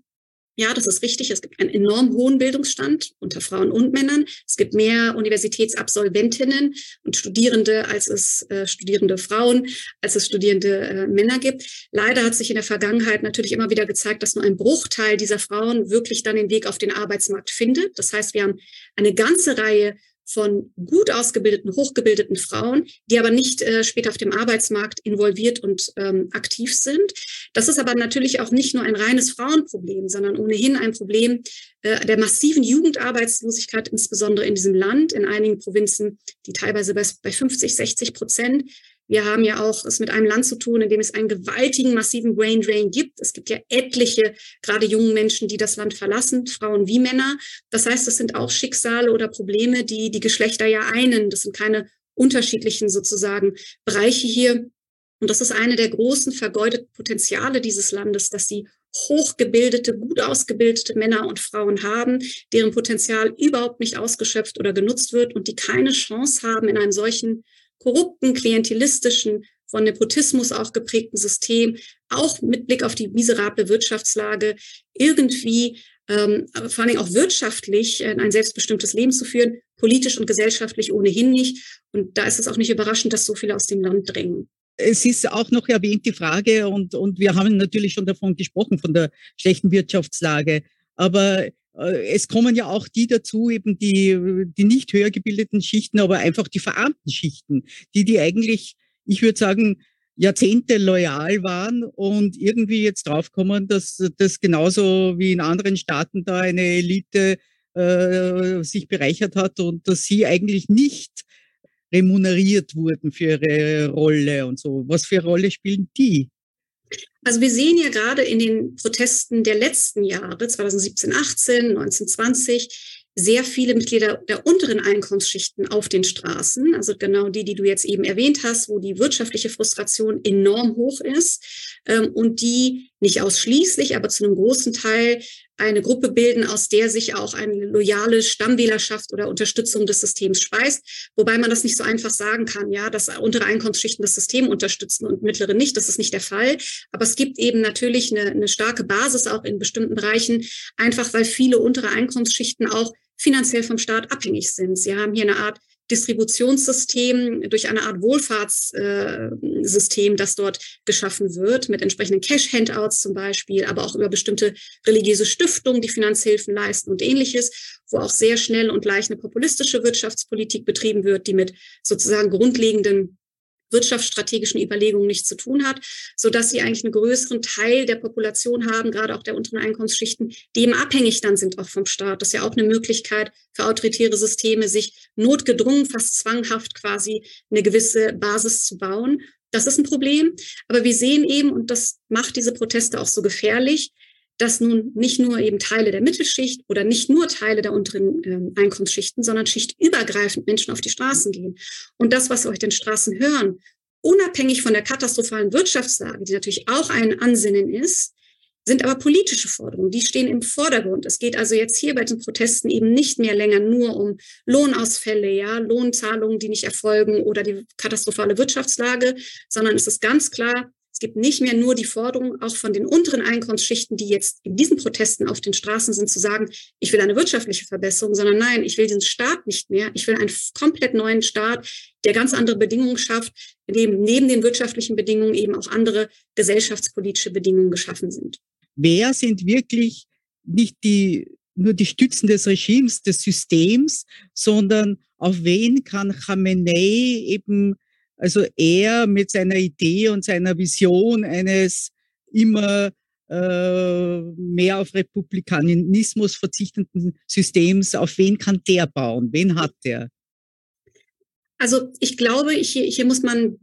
Ja, das ist richtig. Es gibt einen enorm hohen Bildungsstand unter Frauen und Männern. Es gibt mehr Universitätsabsolventinnen und Studierende, als es äh, studierende Frauen, als es studierende äh, Männer gibt. Leider hat sich in der Vergangenheit natürlich immer wieder gezeigt, dass nur ein Bruchteil dieser Frauen wirklich dann den Weg auf den Arbeitsmarkt findet. Das heißt, wir haben eine ganze Reihe von gut ausgebildeten, hochgebildeten Frauen, die aber nicht äh, später auf dem Arbeitsmarkt involviert und ähm, aktiv sind. Das ist aber natürlich auch nicht nur ein reines Frauenproblem, sondern ohnehin ein Problem äh, der massiven Jugendarbeitslosigkeit, insbesondere in diesem Land, in einigen Provinzen, die teilweise bei, bei 50, 60 Prozent wir haben ja auch es mit einem Land zu tun, in dem es einen gewaltigen, massiven Brain Drain gibt. Es gibt ja etliche, gerade jungen Menschen, die das Land verlassen, Frauen wie Männer. Das heißt, es sind auch Schicksale oder Probleme, die die Geschlechter ja einen. Das sind keine unterschiedlichen sozusagen Bereiche hier. Und das ist eine der großen vergeudeten Potenziale dieses Landes, dass sie hochgebildete, gut ausgebildete Männer und Frauen haben, deren Potenzial überhaupt nicht ausgeschöpft oder genutzt wird und die keine Chance haben, in einem solchen korrupten, klientelistischen, von Nepotismus auch geprägten System, auch mit Blick auf die miserable Wirtschaftslage, irgendwie ähm, vor Dingen auch wirtschaftlich ein selbstbestimmtes Leben zu führen, politisch und gesellschaftlich ohnehin nicht. Und da ist es auch nicht überraschend, dass so viele aus dem Land drängen. Es ist auch noch erwähnt die Frage, und, und wir haben natürlich schon davon gesprochen, von der schlechten Wirtschaftslage. Aber es kommen ja auch die dazu, eben die, die nicht höher gebildeten Schichten, aber einfach die verarmten Schichten, die, die eigentlich, ich würde sagen, Jahrzehnte loyal waren und irgendwie jetzt draufkommen, dass das genauso wie in anderen Staaten da eine Elite äh, sich bereichert hat und dass sie eigentlich nicht remuneriert wurden für ihre Rolle und so. Was für Rolle spielen die? Also wir sehen ja gerade in den Protesten der letzten Jahre, 2017, 18, 19, 20, sehr viele Mitglieder der unteren Einkommensschichten auf den Straßen, also genau die, die du jetzt eben erwähnt hast, wo die wirtschaftliche Frustration enorm hoch ist ähm, und die nicht ausschließlich, aber zu einem großen Teil eine Gruppe bilden, aus der sich auch eine loyale Stammwählerschaft oder Unterstützung des Systems speist, wobei man das nicht so einfach sagen kann, ja, dass untere Einkommensschichten das System unterstützen und mittlere nicht, das ist nicht der Fall, aber es gibt eben natürlich eine, eine starke Basis auch in bestimmten Bereichen, einfach weil viele untere Einkommensschichten auch finanziell vom Staat abhängig sind. Sie haben hier eine Art Distributionssystem, durch eine Art Wohlfahrtssystem, das dort geschaffen wird, mit entsprechenden Cash-Handouts zum Beispiel, aber auch über bestimmte religiöse Stiftungen, die Finanzhilfen leisten und ähnliches, wo auch sehr schnell und leicht eine populistische Wirtschaftspolitik betrieben wird, die mit sozusagen grundlegenden wirtschaftsstrategischen Überlegungen nichts zu tun hat, so dass sie eigentlich einen größeren Teil der Population haben, gerade auch der unteren Einkommensschichten, die eben abhängig dann sind auch vom Staat. Das ist ja auch eine Möglichkeit für autoritäre Systeme, sich notgedrungen, fast zwanghaft quasi eine gewisse Basis zu bauen. Das ist ein Problem. Aber wir sehen eben, und das macht diese Proteste auch so gefährlich, dass nun nicht nur eben Teile der Mittelschicht oder nicht nur Teile der unteren äh, Einkommensschichten, sondern schichtübergreifend Menschen auf die Straßen gehen. Und das, was wir auf den Straßen hören, unabhängig von der katastrophalen Wirtschaftslage, die natürlich auch ein Ansinnen ist, sind aber politische Forderungen, die stehen im Vordergrund. Es geht also jetzt hier bei den Protesten eben nicht mehr länger nur um Lohnausfälle, ja, Lohnzahlungen, die nicht erfolgen oder die katastrophale Wirtschaftslage, sondern es ist ganz klar, gibt nicht mehr nur die Forderung, auch von den unteren Einkommensschichten, die jetzt in diesen Protesten auf den Straßen sind, zu sagen, ich will eine wirtschaftliche Verbesserung, sondern nein, ich will diesen Staat nicht mehr. Ich will einen komplett neuen Staat, der ganz andere Bedingungen schafft, in dem neben den wirtschaftlichen Bedingungen eben auch andere gesellschaftspolitische Bedingungen geschaffen sind. Wer sind wirklich nicht die, nur die Stützen des Regimes, des Systems, sondern auf wen kann Khamenei eben also er mit seiner Idee und seiner Vision eines immer äh, mehr auf Republikanismus verzichtenden Systems, auf wen kann der bauen? Wen hat der? Also ich glaube, hier, hier muss man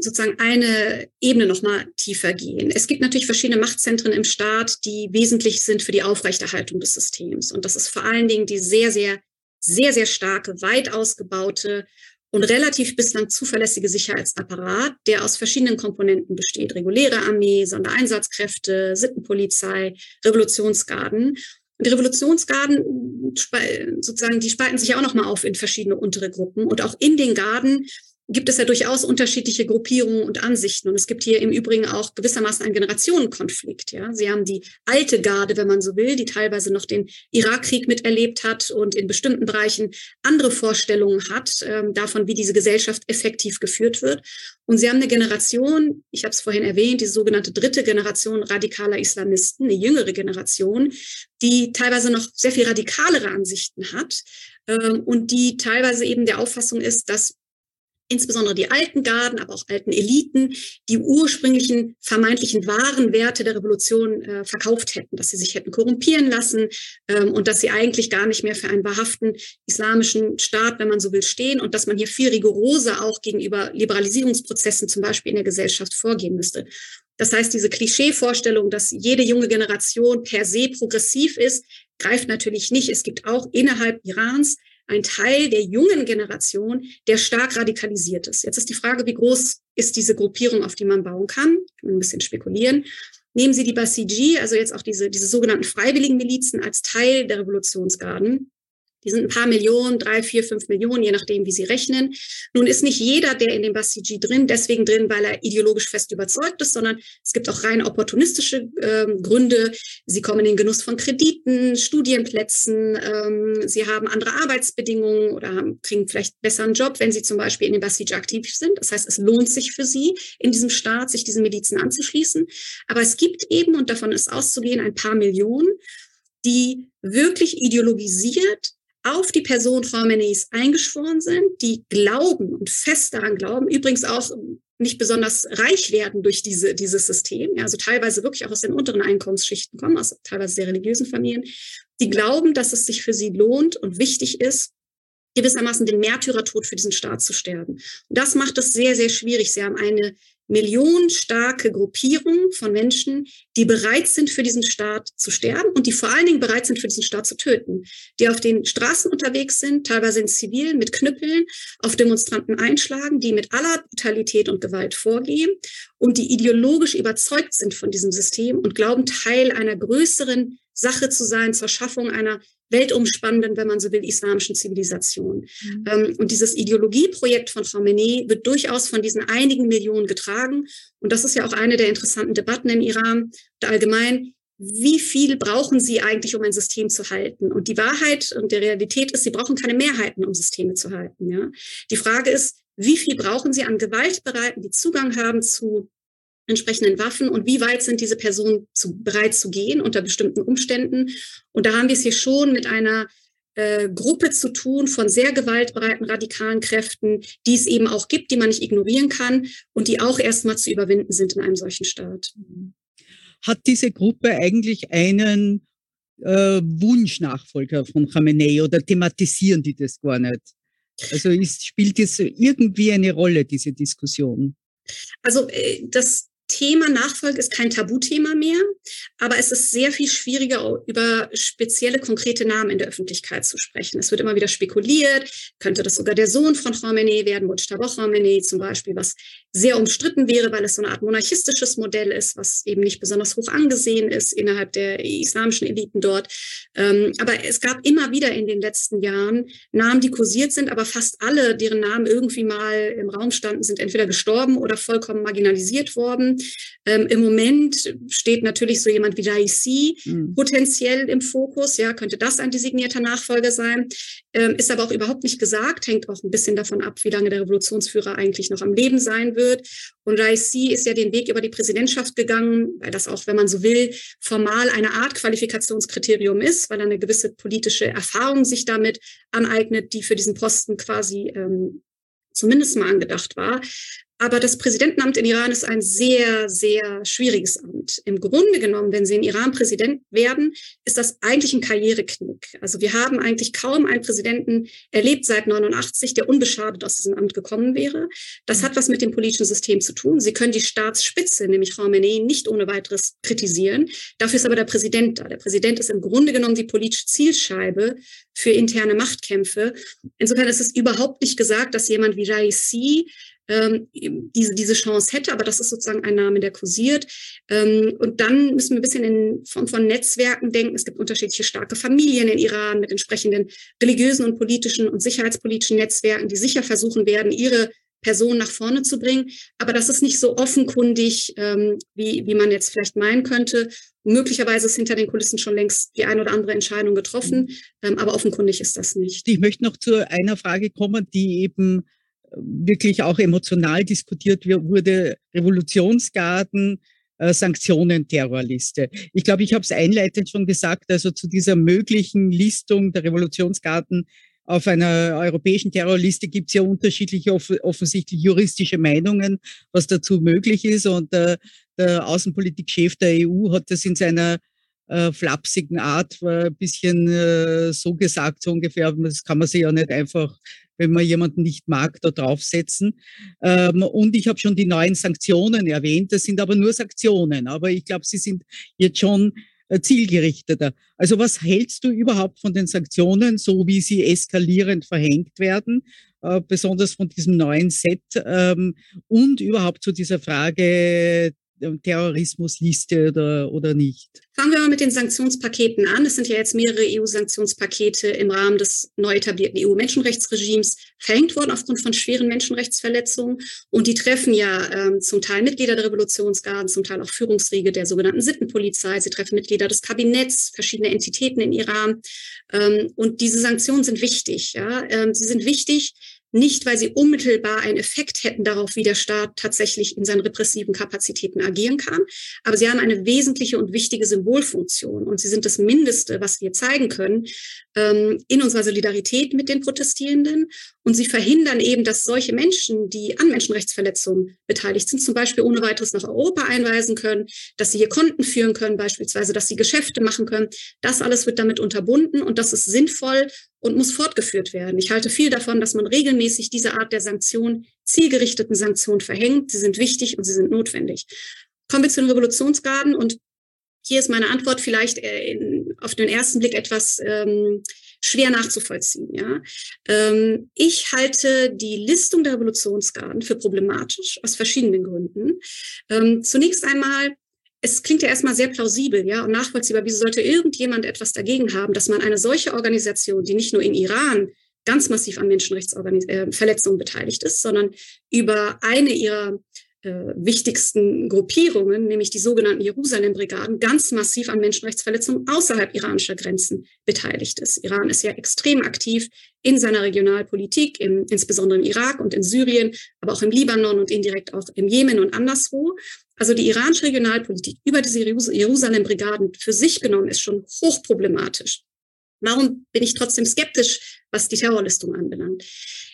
sozusagen eine Ebene nochmal tiefer gehen. Es gibt natürlich verschiedene Machtzentren im Staat, die wesentlich sind für die Aufrechterhaltung des Systems. Und das ist vor allen Dingen die sehr, sehr, sehr, sehr starke, weit ausgebaute und relativ bislang zuverlässige Sicherheitsapparat, der aus verschiedenen Komponenten besteht. Reguläre Armee, Sondereinsatzkräfte, Sittenpolizei, Revolutionsgarden. Und die Revolutionsgarden sozusagen, die spalten sich ja auch nochmal auf in verschiedene untere Gruppen. Und auch in den Garden gibt es ja durchaus unterschiedliche Gruppierungen und Ansichten. Und es gibt hier im Übrigen auch gewissermaßen einen Generationenkonflikt. Ja, Sie haben die alte Garde, wenn man so will, die teilweise noch den Irakkrieg miterlebt hat und in bestimmten Bereichen andere Vorstellungen hat ähm, davon, wie diese Gesellschaft effektiv geführt wird. Und Sie haben eine Generation, ich habe es vorhin erwähnt, die sogenannte dritte Generation radikaler Islamisten, eine jüngere Generation, die teilweise noch sehr viel radikalere Ansichten hat ähm, und die teilweise eben der Auffassung ist, dass insbesondere die alten Garden, aber auch alten Eliten, die ursprünglichen vermeintlichen wahren Werte der Revolution äh, verkauft hätten, dass sie sich hätten korrumpieren lassen ähm, und dass sie eigentlich gar nicht mehr für einen wahrhaften islamischen Staat, wenn man so will, stehen und dass man hier viel rigoroser auch gegenüber Liberalisierungsprozessen zum Beispiel in der Gesellschaft vorgehen müsste. Das heißt, diese Klischeevorstellung, dass jede junge Generation per se progressiv ist, greift natürlich nicht. Es gibt auch innerhalb Irans ein Teil der jungen Generation, der stark radikalisiert ist. Jetzt ist die Frage, wie groß ist diese Gruppierung, auf die man bauen kann? Kann ein bisschen spekulieren. Nehmen Sie die Basiji, also jetzt auch diese, diese sogenannten freiwilligen Milizen als Teil der Revolutionsgarden. Die sind ein paar Millionen, drei, vier, fünf Millionen, je nachdem, wie Sie rechnen. Nun ist nicht jeder, der in dem Basiji drin, deswegen drin, weil er ideologisch fest überzeugt ist, sondern es gibt auch rein opportunistische äh, Gründe. Sie kommen in den Genuss von Krediten, Studienplätzen, ähm, sie haben andere Arbeitsbedingungen oder haben, kriegen vielleicht besser einen Job, wenn sie zum Beispiel in dem Basiji aktiv sind. Das heißt, es lohnt sich für sie, in diesem Staat sich diesen Milizen anzuschließen. Aber es gibt eben, und davon ist auszugehen, ein paar Millionen, die wirklich ideologisiert auf die Person Khameneis eingeschworen sind, die glauben und fest daran glauben, übrigens auch nicht besonders reich werden durch diese, dieses System, ja, also teilweise wirklich auch aus den unteren Einkommensschichten kommen, aus teilweise sehr religiösen Familien, die glauben, dass es sich für sie lohnt und wichtig ist, gewissermaßen den Märtyrertod für diesen Staat zu sterben. Und das macht es sehr, sehr schwierig. Sie haben eine millionenstarke Gruppierung von Menschen, die bereit sind, für diesen Staat zu sterben und die vor allen Dingen bereit sind, für diesen Staat zu töten, die auf den Straßen unterwegs sind, teilweise in Zivil, mit Knüppeln, auf Demonstranten einschlagen, die mit aller Brutalität und Gewalt vorgehen und die ideologisch überzeugt sind von diesem System und glauben, Teil einer größeren Sache zu sein zur Schaffung einer weltumspannenden, wenn man so will, islamischen Zivilisation. Mhm. Ähm, und dieses Ideologieprojekt von Khamenei wird durchaus von diesen einigen Millionen getragen. Und das ist ja auch eine der interessanten Debatten im Iran. allgemein, wie viel brauchen sie eigentlich, um ein System zu halten? Und die Wahrheit und die Realität ist, sie brauchen keine Mehrheiten, um Systeme zu halten. Ja? Die Frage ist, wie viel brauchen sie an Gewaltbereiten, die Zugang haben zu entsprechenden Waffen und wie weit sind diese Personen zu, bereit zu gehen unter bestimmten Umständen? Und da haben wir es hier schon mit einer äh, Gruppe zu tun von sehr gewaltbereiten radikalen Kräften, die es eben auch gibt, die man nicht ignorieren kann und die auch erstmal zu überwinden sind in einem solchen Staat. Hat diese Gruppe eigentlich einen äh, Wunschnachfolger von Khamenei oder thematisieren die das gar nicht? Also ist, spielt das irgendwie eine Rolle, diese Diskussion? Also äh, das Thema Nachfolge ist kein Tabuthema mehr, aber es ist sehr viel schwieriger, über spezielle, konkrete Namen in der Öffentlichkeit zu sprechen. Es wird immer wieder spekuliert, könnte das sogar der Sohn von Khamenei werden, Mujtaba Khamenei zum Beispiel, was sehr umstritten wäre, weil es so eine Art monarchistisches Modell ist, was eben nicht besonders hoch angesehen ist innerhalb der islamischen Eliten dort. Ähm, aber es gab immer wieder in den letzten Jahren Namen, die kursiert sind, aber fast alle, deren Namen irgendwie mal im Raum standen, sind entweder gestorben oder vollkommen marginalisiert worden. Ähm, Im Moment steht natürlich so jemand wie Raisi mhm. potenziell im Fokus. Ja, könnte das ein designierter Nachfolger sein? Ähm, ist aber auch überhaupt nicht gesagt, hängt auch ein bisschen davon ab, wie lange der Revolutionsführer eigentlich noch am Leben sein wird. Und Raisi ist ja den Weg über die Präsidentschaft gegangen, weil das auch, wenn man so will, formal eine Art Qualifikationskriterium ist, weil er eine gewisse politische Erfahrung sich damit aneignet, die für diesen Posten quasi ähm, zumindest mal angedacht war. Aber das Präsidentenamt in Iran ist ein sehr, sehr schwieriges Amt. Im Grunde genommen, wenn Sie in Iran Präsident werden, ist das eigentlich ein Karriereknick. Also wir haben eigentlich kaum einen Präsidenten erlebt seit 89, der unbeschadet aus diesem Amt gekommen wäre. Das hat was mit dem politischen System zu tun. Sie können die Staatsspitze, nämlich Khamenei, nicht ohne weiteres kritisieren. Dafür ist aber der Präsident da. Der Präsident ist im Grunde genommen die politische Zielscheibe für interne Machtkämpfe. Insofern ist es überhaupt nicht gesagt, dass jemand wie Raisi ähm, diese, diese Chance hätte, aber das ist sozusagen ein Name, der kursiert. Ähm, und dann müssen wir ein bisschen in Form von Netzwerken denken. Es gibt unterschiedliche starke Familien in Iran mit entsprechenden religiösen und politischen und sicherheitspolitischen Netzwerken, die sicher versuchen werden, ihre Person nach vorne zu bringen. Aber das ist nicht so offenkundig, ähm, wie, wie man jetzt vielleicht meinen könnte. Möglicherweise ist hinter den Kulissen schon längst die eine oder andere Entscheidung getroffen, mhm. ähm, aber offenkundig ist das nicht. Ich möchte noch zu einer Frage kommen, die eben wirklich auch emotional diskutiert wurde, Revolutionsgarden, äh, Sanktionen, Terrorliste. Ich glaube, ich habe es einleitend schon gesagt, also zu dieser möglichen Listung der Revolutionsgarden auf einer europäischen Terrorliste gibt es ja unterschiedliche, off offensichtlich juristische Meinungen, was dazu möglich ist. Und äh, der Außenpolitikchef der EU hat das in seiner äh, flapsigen Art ein bisschen äh, so gesagt, so ungefähr, das kann man sich ja nicht einfach wenn man jemanden nicht mag, da draufsetzen. Ähm, und ich habe schon die neuen Sanktionen erwähnt. Das sind aber nur Sanktionen. Aber ich glaube, sie sind jetzt schon äh, zielgerichteter. Also was hältst du überhaupt von den Sanktionen, so wie sie eskalierend verhängt werden? Äh, besonders von diesem neuen Set ähm, und überhaupt zu dieser Frage Terrorismusliste oder, oder nicht? Fangen wir mal mit den Sanktionspaketen an. Es sind ja jetzt mehrere EU-Sanktionspakete im Rahmen des neu etablierten EU-Menschenrechtsregimes verhängt worden aufgrund von schweren Menschenrechtsverletzungen. Und die treffen ja ähm, zum Teil Mitglieder der Revolutionsgarden, zum Teil auch Führungsriege der sogenannten Sittenpolizei. Sie treffen Mitglieder des Kabinetts, verschiedene Entitäten in Iran. Ähm, und diese Sanktionen sind wichtig. Ja? Ähm, sie sind wichtig, nicht, weil sie unmittelbar einen Effekt hätten darauf, wie der Staat tatsächlich in seinen repressiven Kapazitäten agieren kann. Aber sie haben eine wesentliche und wichtige Symbolfunktion. Und sie sind das Mindeste, was wir zeigen können ähm, in unserer Solidarität mit den Protestierenden. Und sie verhindern eben, dass solche Menschen, die an Menschenrechtsverletzungen beteiligt sind, zum Beispiel ohne weiteres nach Europa einweisen können, dass sie hier Konten führen können, beispielsweise, dass sie Geschäfte machen können. Das alles wird damit unterbunden und das ist sinnvoll und muss fortgeführt werden. Ich halte viel davon, dass man regelmäßig diese Art der Sanktionen, zielgerichteten Sanktionen verhängt. Sie sind wichtig und sie sind notwendig. Kommen wir zu den Revolutionsgarden und hier ist meine Antwort vielleicht äh, in, auf den ersten Blick etwas ähm, schwer nachzuvollziehen. Ja? Ähm, ich halte die Listung der Revolutionsgarden für problematisch aus verschiedenen Gründen. Ähm, zunächst einmal es klingt ja erstmal sehr plausibel, ja, und nachvollziehbar. Wieso sollte irgendjemand etwas dagegen haben, dass man eine solche Organisation, die nicht nur in Iran ganz massiv an Menschenrechtsverletzungen äh, beteiligt ist, sondern über eine ihrer äh, wichtigsten Gruppierungen, nämlich die sogenannten Jerusalem-Brigaden, ganz massiv an Menschenrechtsverletzungen außerhalb iranischer Grenzen beteiligt ist. Iran ist ja extrem aktiv in seiner Regionalpolitik, im, insbesondere im Irak und in Syrien, aber auch im Libanon und indirekt auch im Jemen und anderswo. Also die iranische Regionalpolitik über diese Jerusalem-Brigaden für sich genommen ist schon hochproblematisch. Warum bin ich trotzdem skeptisch, was die Terrorlistung anbelangt?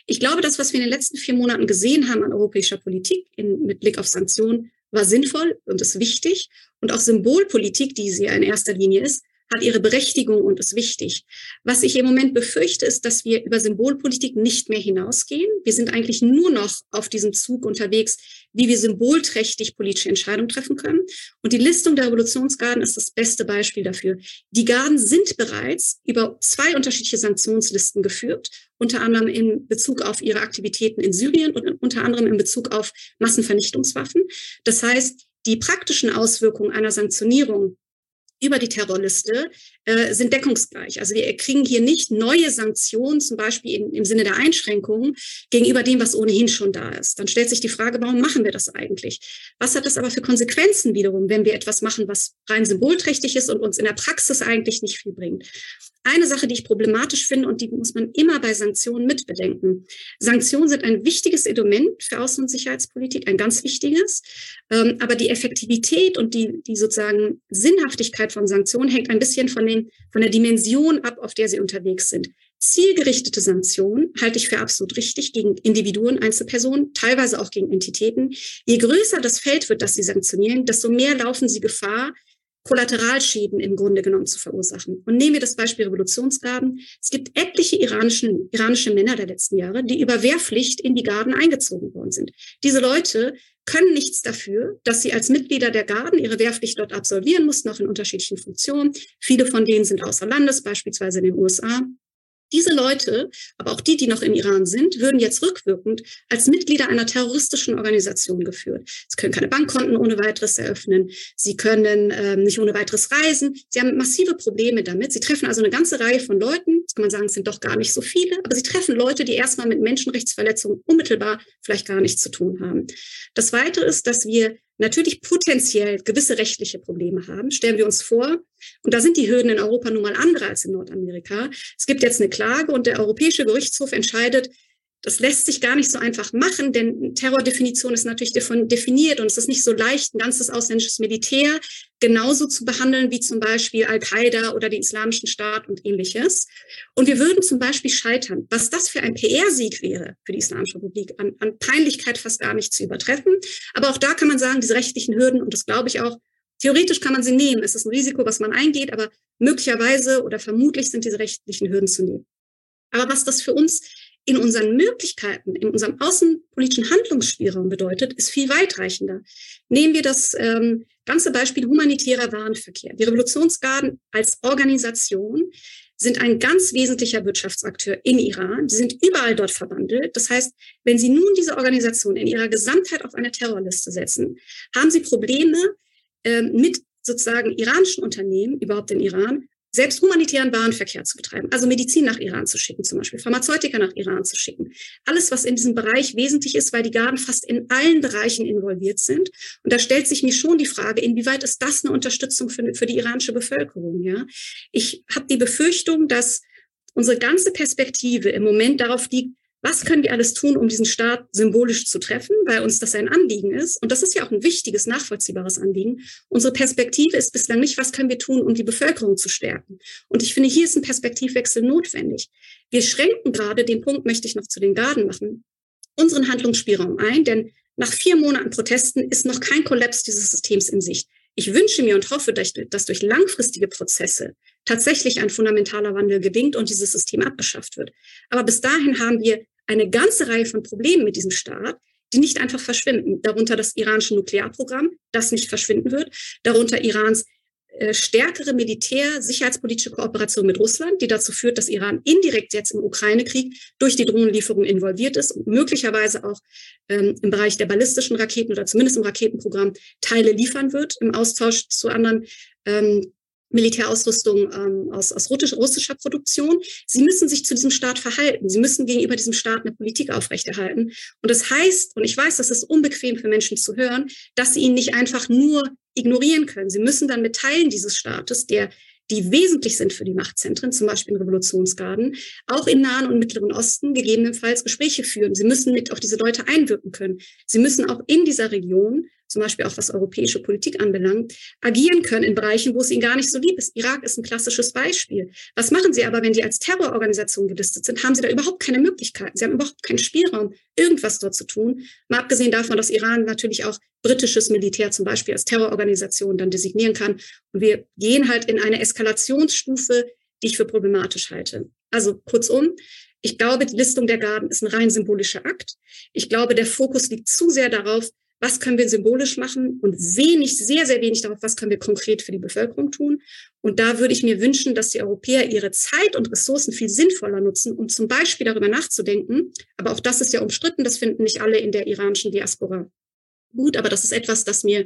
Ich glaube, das, was wir in den letzten vier Monaten gesehen haben an europäischer Politik in, mit Blick auf Sanktionen, war sinnvoll und ist wichtig. Und auch Symbolpolitik, die sie ja in erster Linie ist, hat ihre Berechtigung und ist wichtig. Was ich im Moment befürchte, ist, dass wir über Symbolpolitik nicht mehr hinausgehen. Wir sind eigentlich nur noch auf diesem Zug unterwegs, wie wir symbolträchtig politische Entscheidungen treffen können. Und die Listung der Revolutionsgarden ist das beste Beispiel dafür. Die Garden sind bereits über zwei unterschiedliche Sanktionslisten geführt, unter anderem in Bezug auf ihre Aktivitäten in Syrien und unter anderem in Bezug auf Massenvernichtungswaffen. Das heißt, die praktischen Auswirkungen einer Sanktionierung über die Terrorliste äh, sind deckungsgleich. Also wir kriegen hier nicht neue Sanktionen, zum Beispiel in, im Sinne der Einschränkungen, gegenüber dem, was ohnehin schon da ist. Dann stellt sich die Frage, warum machen wir das eigentlich? Was hat das aber für Konsequenzen wiederum, wenn wir etwas machen, was rein symbolträchtig ist und uns in der Praxis eigentlich nicht viel bringt? Eine Sache, die ich problematisch finde und die muss man immer bei Sanktionen mitbedenken. Sanktionen sind ein wichtiges Element für Außen- und Sicherheitspolitik, ein ganz wichtiges. Ähm, aber die Effektivität und die, die sozusagen Sinnhaftigkeit von Sanktionen hängt ein bisschen von, den, von der Dimension ab, auf der sie unterwegs sind. Zielgerichtete Sanktionen halte ich für absolut richtig gegen Individuen, Einzelpersonen, teilweise auch gegen Entitäten. Je größer das Feld wird, das sie sanktionieren, desto mehr laufen sie Gefahr, Kollateralschäden im Grunde genommen zu verursachen. Und nehmen wir das Beispiel Revolutionsgarden. Es gibt etliche iranischen, iranische Männer der letzten Jahre, die über Wehrpflicht in die Garden eingezogen worden sind. Diese Leute können nichts dafür, dass sie als Mitglieder der Garden ihre Wehrpflicht dort absolvieren mussten, auch in unterschiedlichen Funktionen. Viele von denen sind außer Landes, beispielsweise in den USA. Diese Leute, aber auch die, die noch im Iran sind, würden jetzt rückwirkend als Mitglieder einer terroristischen Organisation geführt. Sie können keine Bankkonten ohne weiteres eröffnen. Sie können ähm, nicht ohne weiteres reisen. Sie haben massive Probleme damit. Sie treffen also eine ganze Reihe von Leuten. Jetzt kann man sagen, es sind doch gar nicht so viele, aber sie treffen Leute, die erstmal mit Menschenrechtsverletzungen unmittelbar vielleicht gar nichts zu tun haben. Das Weitere ist, dass wir natürlich potenziell gewisse rechtliche Probleme haben. Stellen wir uns vor, und da sind die Hürden in Europa nun mal andere als in Nordamerika. Es gibt jetzt eine Klage und der Europäische Gerichtshof entscheidet, das lässt sich gar nicht so einfach machen, denn Terrordefinition ist natürlich definiert und es ist nicht so leicht, ein ganzes ausländisches Militär genauso zu behandeln wie zum Beispiel Al-Qaida oder den Islamischen Staat und ähnliches. Und wir würden zum Beispiel scheitern. Was das für ein PR-Sieg wäre für die Islamische Republik, an, an Peinlichkeit fast gar nicht zu übertreffen. Aber auch da kann man sagen, diese rechtlichen Hürden, und das glaube ich auch, theoretisch kann man sie nehmen. Es ist ein Risiko, was man eingeht, aber möglicherweise oder vermutlich sind diese rechtlichen Hürden zu nehmen. Aber was das für uns in unseren Möglichkeiten, in unserem außenpolitischen Handlungsspielraum bedeutet, ist viel weitreichender. Nehmen wir das ähm, ganze Beispiel humanitärer Warenverkehr. Die Revolutionsgarden als Organisation sind ein ganz wesentlicher Wirtschaftsakteur in Iran. Sie sind überall dort verwandelt. Das heißt, wenn Sie nun diese Organisation in ihrer Gesamtheit auf eine Terrorliste setzen, haben Sie Probleme äh, mit sozusagen iranischen Unternehmen, überhaupt in Iran, selbst humanitären Warenverkehr zu betreiben, also Medizin nach Iran zu schicken, zum Beispiel Pharmazeutika nach Iran zu schicken. Alles, was in diesem Bereich wesentlich ist, weil die Garden fast in allen Bereichen involviert sind. Und da stellt sich mir schon die Frage, inwieweit ist das eine Unterstützung für, für die iranische Bevölkerung? Ja, ich habe die Befürchtung, dass unsere ganze Perspektive im Moment darauf liegt, was können wir alles tun, um diesen Staat symbolisch zu treffen, weil uns das ein Anliegen ist. Und das ist ja auch ein wichtiges, nachvollziehbares Anliegen. Unsere Perspektive ist bislang nicht, was können wir tun, um die Bevölkerung zu stärken. Und ich finde, hier ist ein Perspektivwechsel notwendig. Wir schränken gerade, den Punkt möchte ich noch zu den Garden machen, unseren Handlungsspielraum ein, denn nach vier Monaten Protesten ist noch kein Kollaps dieses Systems in Sicht. Ich wünsche mir und hoffe, dass durch langfristige Prozesse tatsächlich ein fundamentaler Wandel gelingt und dieses System abgeschafft wird. Aber bis dahin haben wir eine ganze Reihe von Problemen mit diesem Staat, die nicht einfach verschwinden. Darunter das iranische Nuklearprogramm, das nicht verschwinden wird. Darunter Irans stärkere militär-sicherheitspolitische Kooperation mit Russland, die dazu führt, dass Iran indirekt jetzt im Ukraine-Krieg durch die Drohnenlieferung involviert ist und möglicherweise auch ähm, im Bereich der ballistischen Raketen oder zumindest im Raketenprogramm Teile liefern wird im Austausch zu anderen ähm, Militärausrüstung ähm, aus, aus russischer Produktion. Sie müssen sich zu diesem Staat verhalten. Sie müssen gegenüber diesem Staat eine Politik aufrechterhalten. Und das heißt, und ich weiß, das ist unbequem für Menschen zu hören, dass sie ihn nicht einfach nur ignorieren können. Sie müssen dann mit Teilen dieses Staates, der die wesentlich sind für die Machtzentren, zum Beispiel in Revolutionsgarden, auch im Nahen und Mittleren Osten gegebenenfalls Gespräche führen. Sie müssen mit auf diese Leute einwirken können. Sie müssen auch in dieser Region zum Beispiel auch was europäische Politik anbelangt, agieren können in Bereichen, wo es ihnen gar nicht so lieb ist. Irak ist ein klassisches Beispiel. Was machen sie aber, wenn die als Terrororganisation gelistet sind? Haben sie da überhaupt keine Möglichkeiten? Sie haben überhaupt keinen Spielraum, irgendwas dort zu tun. Mal abgesehen davon, dass Iran natürlich auch britisches Militär zum Beispiel als Terrororganisation dann designieren kann. Und wir gehen halt in eine Eskalationsstufe, die ich für problematisch halte. Also kurzum, ich glaube, die Listung der Gaben ist ein rein symbolischer Akt. Ich glaube, der Fokus liegt zu sehr darauf, was können wir symbolisch machen und wenig, sehr, sehr wenig darauf, was können wir konkret für die Bevölkerung tun. Und da würde ich mir wünschen, dass die Europäer ihre Zeit und Ressourcen viel sinnvoller nutzen, um zum Beispiel darüber nachzudenken. Aber auch das ist ja umstritten, das finden nicht alle in der iranischen Diaspora gut, aber das ist etwas, das mir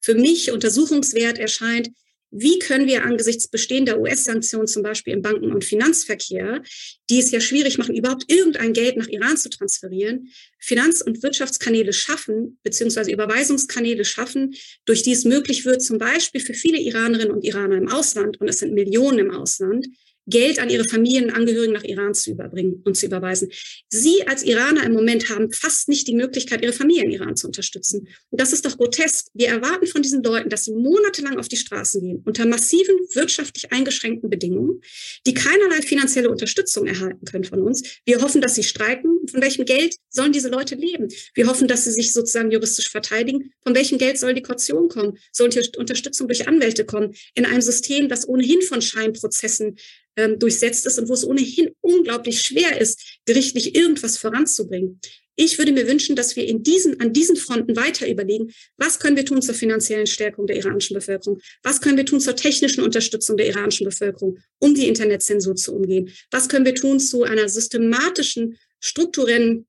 für mich untersuchungswert erscheint, wie können wir angesichts bestehender US-Sanktionen zum Beispiel im Banken- und Finanzverkehr, die es ja schwierig machen, überhaupt irgendein Geld nach Iran zu transferieren, Finanz- und Wirtschaftskanäle schaffen, beziehungsweise Überweisungskanäle schaffen, durch die es möglich wird, zum Beispiel für viele Iranerinnen und Iraner im Ausland, und es sind Millionen im Ausland, Geld an ihre Familienangehörigen nach Iran zu überbringen und zu überweisen. Sie als Iraner im Moment haben fast nicht die Möglichkeit, ihre Familie in Iran zu unterstützen. Und das ist doch grotesk. Wir erwarten von diesen Leuten, dass sie monatelang auf die Straßen gehen, unter massiven wirtschaftlich eingeschränkten Bedingungen, die keinerlei finanzielle Unterstützung erhalten können von uns. Wir hoffen, dass sie streiken. Von welchem Geld sollen diese Leute leben? Wir hoffen, dass sie sich sozusagen juristisch verteidigen. Von welchem Geld soll die Kaution kommen? Soll die Unterstützung durch Anwälte kommen? In einem System, das ohnehin von Scheinprozessen ähm, durchsetzt ist und wo es ohnehin unglaublich schwer ist, gerichtlich irgendwas voranzubringen. Ich würde mir wünschen, dass wir in diesen, an diesen Fronten weiter überlegen, was können wir tun zur finanziellen Stärkung der iranischen Bevölkerung? Was können wir tun zur technischen Unterstützung der iranischen Bevölkerung, um die Internetzensur zu umgehen? Was können wir tun zu einer systematischen, strukturellen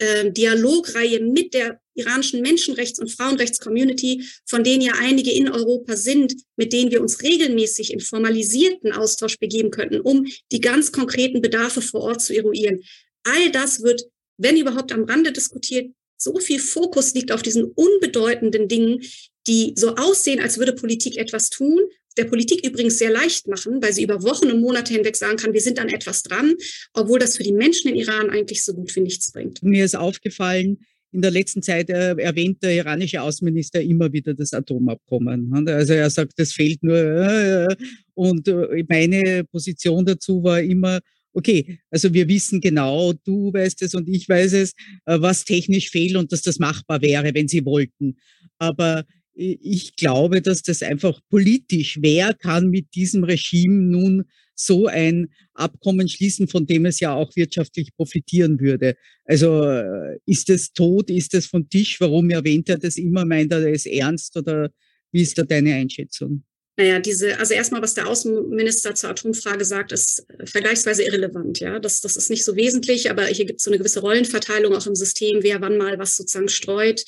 äh, Dialogreihe mit der iranischen Menschenrechts- und Frauenrechts-Community, von denen ja einige in Europa sind, mit denen wir uns regelmäßig in formalisierten Austausch begeben könnten, um die ganz konkreten Bedarfe vor Ort zu eruieren. All das wird, wenn überhaupt am Rande diskutiert, so viel Fokus liegt auf diesen unbedeutenden Dingen, die so aussehen, als würde Politik etwas tun, der Politik übrigens sehr leicht machen, weil sie über Wochen und Monate hinweg sagen kann, wir sind an etwas dran, obwohl das für die Menschen in Iran eigentlich so gut wie nichts bringt. Mir ist aufgefallen, in der letzten Zeit äh, erwähnt der iranische Außenminister immer wieder das Atomabkommen. Also er sagt, das fehlt nur. Äh, und äh, meine Position dazu war immer, okay, also wir wissen genau, du weißt es und ich weiß es, was technisch fehlt und dass das machbar wäre, wenn sie wollten. Aber ich glaube, dass das einfach politisch, wer kann mit diesem Regime nun so ein Abkommen schließen, von dem es ja auch wirtschaftlich profitieren würde. Also äh, ist es tot, ist es vom Tisch? Warum erwähnt er das immer? Meint er es ernst oder wie ist da deine Einschätzung? Naja, diese, also erstmal, was der Außenminister zur Atomfrage sagt, ist äh, vergleichsweise irrelevant. Ja, das, das ist nicht so wesentlich, aber hier gibt es so eine gewisse Rollenverteilung auch im System, wer wann mal was sozusagen streut,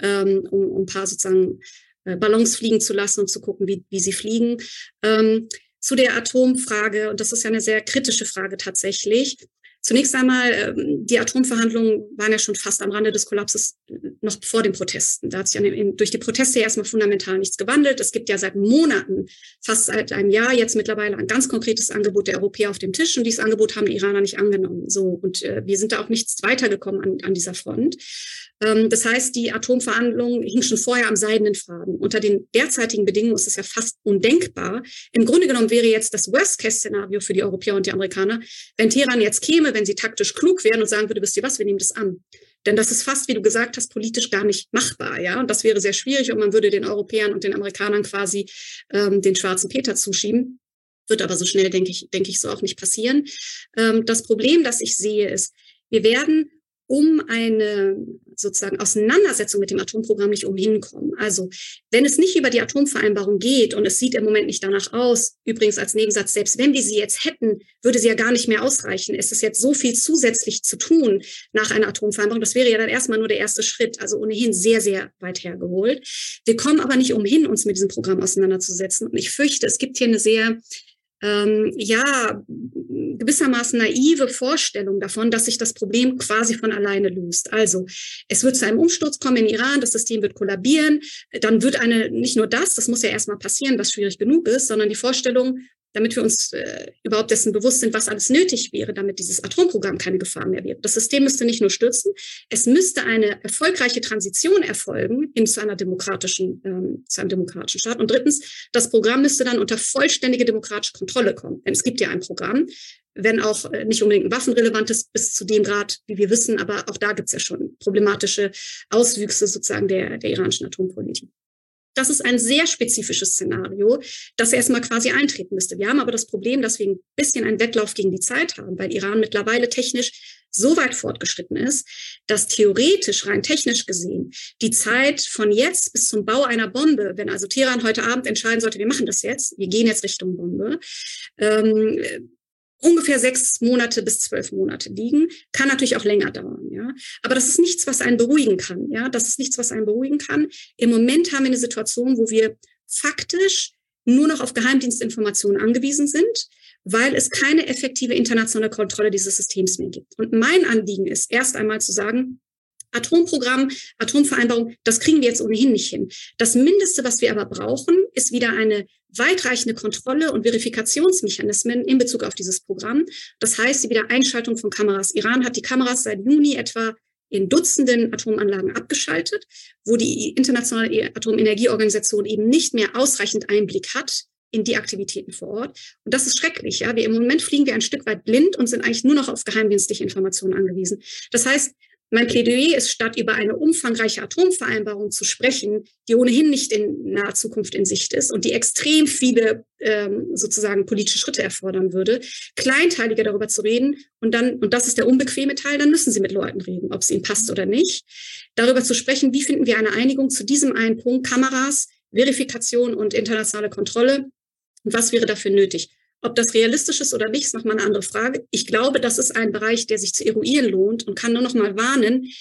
ähm, um, um ein paar sozusagen äh, Ballons fliegen zu lassen und zu gucken, wie, wie sie fliegen. Ähm, zu der Atomfrage, und das ist ja eine sehr kritische Frage tatsächlich. Zunächst einmal, ähm, die Atomverhandlungen waren ja schon fast am Rande des Kollapses äh, noch vor den Protesten. Da hat sich ja durch die Proteste erstmal fundamental nichts gewandelt. Es gibt ja seit Monaten, fast seit einem Jahr jetzt mittlerweile ein ganz konkretes Angebot der Europäer auf dem Tisch und dieses Angebot haben die Iraner nicht angenommen. So und äh, wir sind da auch nichts weitergekommen an, an dieser Front. Ähm, das heißt, die Atomverhandlungen hingen schon vorher am seidenen Faden. Unter den derzeitigen Bedingungen ist es ja fast undenkbar. Im Grunde genommen wäre jetzt das Worst-Case-Szenario für die Europäer und die Amerikaner, wenn Teheran jetzt käme, wenn sie taktisch klug wären und sagen würde, wisst ihr was, wir nehmen das an. Denn das ist fast, wie du gesagt hast, politisch gar nicht machbar, ja. Und das wäre sehr schwierig und man würde den Europäern und den Amerikanern quasi ähm, den schwarzen Peter zuschieben. Wird aber so schnell, denke ich, denke ich, so auch nicht passieren. Ähm, das Problem, das ich sehe, ist, wir werden um eine sozusagen Auseinandersetzung mit dem Atomprogramm nicht umhin kommen. Also wenn es nicht über die Atomvereinbarung geht und es sieht im Moment nicht danach aus, übrigens als Nebensatz, selbst wenn wir sie jetzt hätten, würde sie ja gar nicht mehr ausreichen. Es ist jetzt so viel zusätzlich zu tun nach einer Atomvereinbarung. Das wäre ja dann erstmal nur der erste Schritt, also ohnehin sehr, sehr weit hergeholt. Wir kommen aber nicht umhin, uns mit diesem Programm auseinanderzusetzen. Und ich fürchte, es gibt hier eine sehr ähm, ja, gewissermaßen naive Vorstellung davon, dass sich das Problem quasi von alleine löst. Also es wird zu einem Umsturz kommen in Iran, das System wird kollabieren, dann wird eine, nicht nur das, das muss ja erstmal passieren, was schwierig genug ist, sondern die Vorstellung, damit wir uns äh, überhaupt dessen bewusst sind, was alles nötig wäre, damit dieses Atomprogramm keine Gefahr mehr wird. Das System müsste nicht nur stürzen, es müsste eine erfolgreiche Transition erfolgen hin zu einer demokratischen, ähm, zu einem demokratischen Staat. Und drittens, das Programm müsste dann unter vollständige demokratische Kontrolle kommen. Denn es gibt ja ein Programm, wenn auch äh, nicht unbedingt ein waffenrelevantes bis zu dem Grad, wie wir wissen, aber auch da gibt es ja schon problematische Auswüchse sozusagen der, der iranischen Atompolitik. Das ist ein sehr spezifisches Szenario, das erstmal quasi eintreten müsste. Wir haben aber das Problem, dass wir ein bisschen einen Wettlauf gegen die Zeit haben, weil Iran mittlerweile technisch so weit fortgeschritten ist, dass theoretisch, rein technisch gesehen, die Zeit von jetzt bis zum Bau einer Bombe, wenn also Teheran heute Abend entscheiden sollte, wir machen das jetzt, wir gehen jetzt Richtung Bombe, ähm, ungefähr sechs Monate bis zwölf Monate liegen. Kann natürlich auch länger dauern, ja. Aber das ist nichts, was einen beruhigen kann, ja. Das ist nichts, was einen beruhigen kann. Im Moment haben wir eine Situation, wo wir faktisch nur noch auf Geheimdienstinformationen angewiesen sind, weil es keine effektive internationale Kontrolle dieses Systems mehr gibt. Und mein Anliegen ist erst einmal zu sagen, Atomprogramm, Atomvereinbarung, das kriegen wir jetzt ohnehin nicht hin. Das Mindeste, was wir aber brauchen, ist wieder eine weitreichende Kontrolle und Verifikationsmechanismen in Bezug auf dieses Programm. Das heißt, die Wiedereinschaltung von Kameras. Iran hat die Kameras seit Juni etwa in Dutzenden Atomanlagen abgeschaltet, wo die internationale Atomenergieorganisation eben nicht mehr ausreichend Einblick hat in die Aktivitäten vor Ort. Und das ist schrecklich. Ja, wir im Moment fliegen wir ein Stück weit blind und sind eigentlich nur noch auf geheimdienstliche Informationen angewiesen. Das heißt, mein Plädoyer ist, statt über eine umfangreiche Atomvereinbarung zu sprechen, die ohnehin nicht in naher Zukunft in Sicht ist und die extrem viele ähm, sozusagen politische Schritte erfordern würde, kleinteiliger darüber zu reden und dann, und das ist der unbequeme Teil, dann müssen Sie mit Leuten reden, ob es Ihnen passt oder nicht, darüber zu sprechen, wie finden wir eine Einigung zu diesem einen Punkt, Kameras, Verifikation und internationale Kontrolle und was wäre dafür nötig. Ob das realistisch ist oder nicht, ist nochmal eine andere Frage. Ich glaube, das ist ein Bereich, der sich zu eruieren lohnt und kann nur noch mal warnen,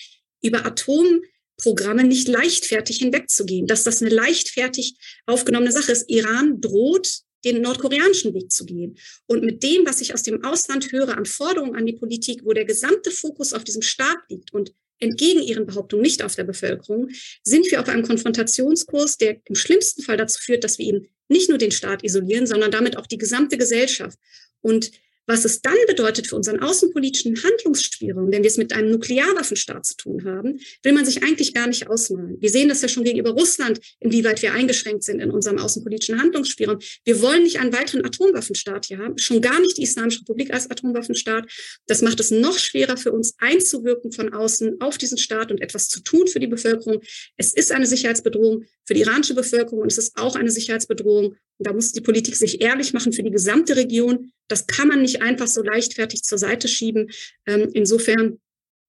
über Atomprogramme nicht leichtfertig hinwegzugehen, dass das eine leichtfertig aufgenommene Sache ist. Iran droht, den nordkoreanischen Weg zu gehen. Und mit dem, was ich aus dem Ausland höre an Forderungen an die Politik, wo der gesamte Fokus auf diesem Staat liegt und entgegen ihren Behauptungen nicht auf der Bevölkerung, sind wir auf einem Konfrontationskurs, der im schlimmsten Fall dazu führt, dass wir eben nicht nur den Staat isolieren, sondern damit auch die gesamte Gesellschaft. Und was es dann bedeutet für unseren außenpolitischen Handlungsspielraum, wenn wir es mit einem Nuklearwaffenstaat zu tun haben, will man sich eigentlich gar nicht ausmalen. Wir sehen das ja schon gegenüber Russland, inwieweit wir eingeschränkt sind in unserem außenpolitischen Handlungsspielraum. Wir wollen nicht einen weiteren Atomwaffenstaat hier haben, schon gar nicht die Islamische Republik als Atomwaffenstaat. Das macht es noch schwerer für uns einzuwirken von außen auf diesen Staat und etwas zu tun für die Bevölkerung. Es ist eine Sicherheitsbedrohung für die iranische Bevölkerung und es ist auch eine Sicherheitsbedrohung da muss die Politik sich ehrlich machen für die gesamte Region. Das kann man nicht einfach so leichtfertig zur Seite schieben. Ähm, insofern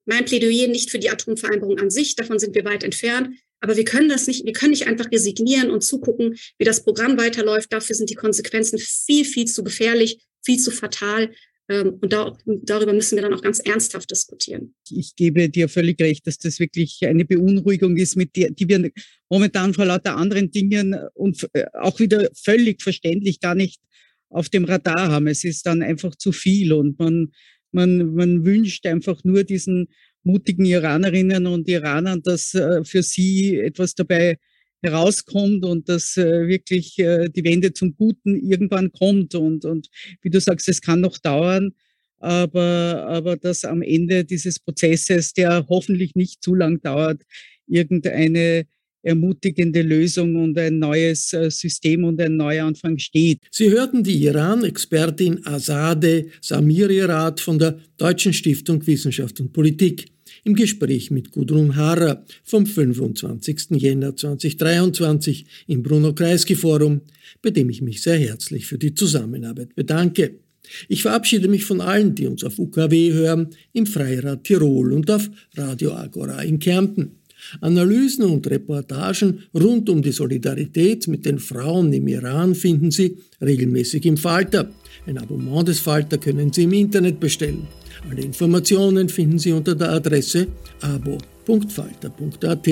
mein Plädoyer nicht für die Atomvereinbarung an sich. Davon sind wir weit entfernt. Aber wir können das nicht, wir können nicht einfach resignieren und zugucken, wie das Programm weiterläuft. Dafür sind die Konsequenzen viel, viel zu gefährlich, viel zu fatal. Ähm, und da, darüber müssen wir dann auch ganz ernsthaft diskutieren. Ich gebe dir völlig recht, dass das wirklich eine Beunruhigung ist, mit der, die wir momentan vor lauter anderen Dingen und äh, auch wieder völlig verständlich gar nicht auf dem Radar haben. Es ist dann einfach zu viel und man, man, man wünscht einfach nur diesen mutigen Iranerinnen und Iranern, dass äh, für sie etwas dabei herauskommt und dass äh, wirklich äh, die Wende zum Guten irgendwann kommt. Und, und wie du sagst, es kann noch dauern, aber, aber dass am Ende dieses Prozesses, der hoffentlich nicht zu lang dauert, irgendeine ermutigende Lösung und ein neues äh, System und ein neuer Anfang steht. Sie hörten die Iran-Expertin Azadeh Samirirat von der Deutschen Stiftung Wissenschaft und Politik im Gespräch mit Gudrun Harrer vom 25. Jänner 2023 im Bruno Kreisky Forum, bei dem ich mich sehr herzlich für die Zusammenarbeit bedanke. Ich verabschiede mich von allen, die uns auf UKW hören, im Freirad Tirol und auf Radio Agora in Kärnten. Analysen und Reportagen rund um die Solidarität mit den Frauen im Iran finden Sie regelmäßig im Falter. Ein Abonnement des Falter können Sie im Internet bestellen. Alle Informationen finden Sie unter der Adresse abo.falter.at.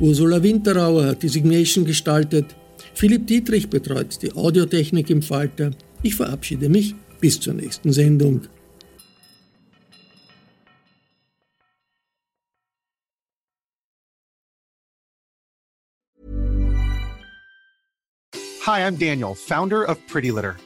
Ursula Winterauer hat die Signation gestaltet. Philipp Dietrich betreut die Audiotechnik im Falter. Ich verabschiede mich bis zur nächsten Sendung. Hi, I'm Daniel, founder of Pretty Litter.